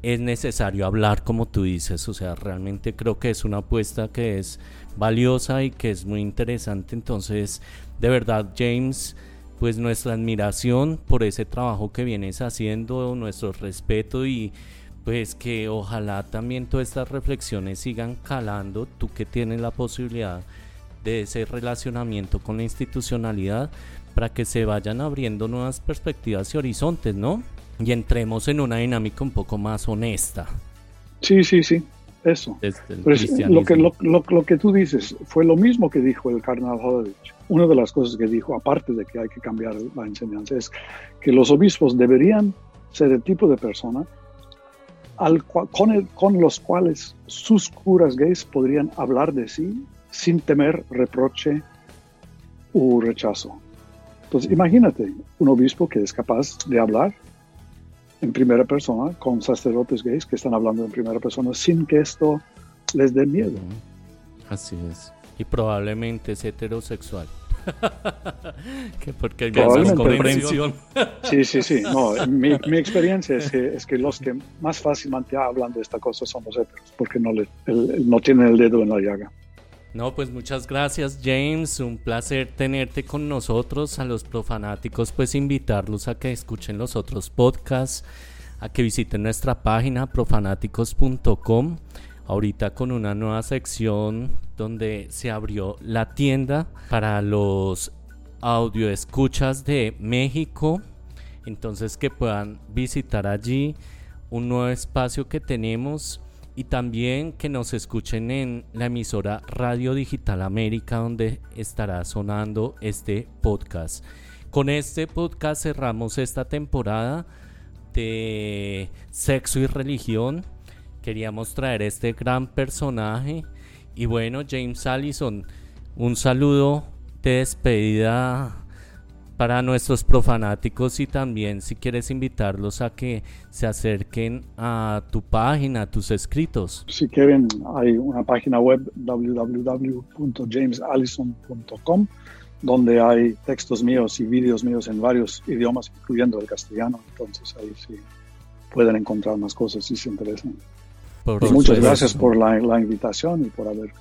es necesario hablar como tú dices, o sea, realmente creo que es una apuesta que es valiosa y que es muy interesante, entonces de verdad James, pues nuestra admiración por ese trabajo que vienes haciendo, nuestro respeto y pues que ojalá también todas estas reflexiones sigan calando, tú que tienes la posibilidad de ese relacionamiento con la institucionalidad, para que se vayan abriendo nuevas perspectivas y horizontes, ¿no? Y entremos en una dinámica un poco más honesta. Sí, sí, sí, eso. lo, que, lo, lo, que tú dices fue lo mismo que dijo el cardenal Hodovich. Una de las cosas que dijo, aparte de que hay que cambiar la enseñanza, es que los obispos deberían ser el tipo de persona con, con los cuales sus curas gays podrían hablar de sí sin temer reproche u rechazo. Entonces, imagínate un obispo que es capaz de hablar en primera persona con sacerdotes gays que están hablando en primera persona sin que esto les dé miedo. Así es. Y probablemente es heterosexual. Que porque hay comprensión. Sí, sí, sí. No, mi, mi experiencia es que, es que, los que más fácilmente hablan de esta cosa son los heteros, porque no, le, no tienen el dedo en la llaga. No, pues muchas gracias James, un placer tenerte con nosotros, a los profanáticos pues invitarlos a que escuchen los otros podcasts, a que visiten nuestra página profanáticos.com ahorita con una nueva sección donde se abrió la tienda para los audio escuchas de México. Entonces que puedan visitar allí un nuevo espacio que tenemos y también que nos escuchen en la emisora Radio Digital América donde estará sonando este podcast. Con este podcast cerramos esta temporada de sexo y religión. Queríamos traer este gran personaje y bueno, James Allison, un saludo de despedida para nuestros profanáticos y también si quieres invitarlos a que se acerquen a tu página, a tus escritos. Si quieren, hay una página web www.jamesallison.com donde hay textos míos y vídeos míos en varios idiomas, incluyendo el castellano. Entonces ahí sí pueden encontrar más cosas si se interesan. Pues muchas gracias por la, la invitación y por haber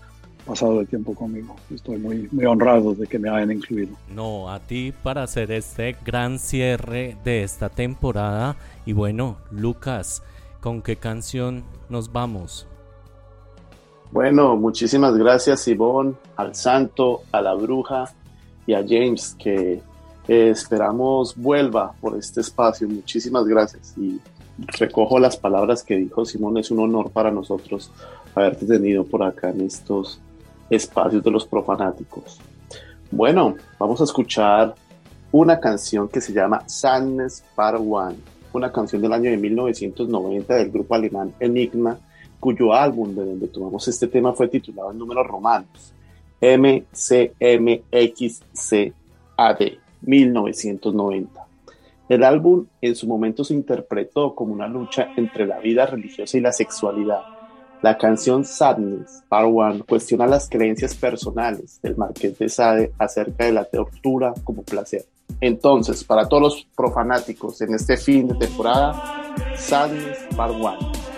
pasado el tiempo conmigo. Estoy muy, muy honrado de que me hayan incluido. No, a ti para hacer este gran cierre de esta temporada. Y bueno, Lucas, ¿con qué canción nos vamos? Bueno, muchísimas gracias Ivonne, al santo, a la bruja y a James, que esperamos vuelva por este espacio. Muchísimas gracias y recojo las palabras que dijo Simón. Es un honor para nosotros haberte tenido por acá en estos espacios de los profanáticos. Bueno, vamos a escuchar una canción que se llama Sadness Part One, una canción del año de 1990 del grupo alemán Enigma, cuyo álbum de donde tomamos este tema fue titulado en números romanos MCMXCAD 1990. El álbum en su momento se interpretó como una lucha entre la vida religiosa y la sexualidad la canción Sadness, Part One, cuestiona las creencias personales del Marqués de Sade acerca de la tortura como placer. Entonces, para todos los profanáticos en este fin de temporada, Sadness Part One.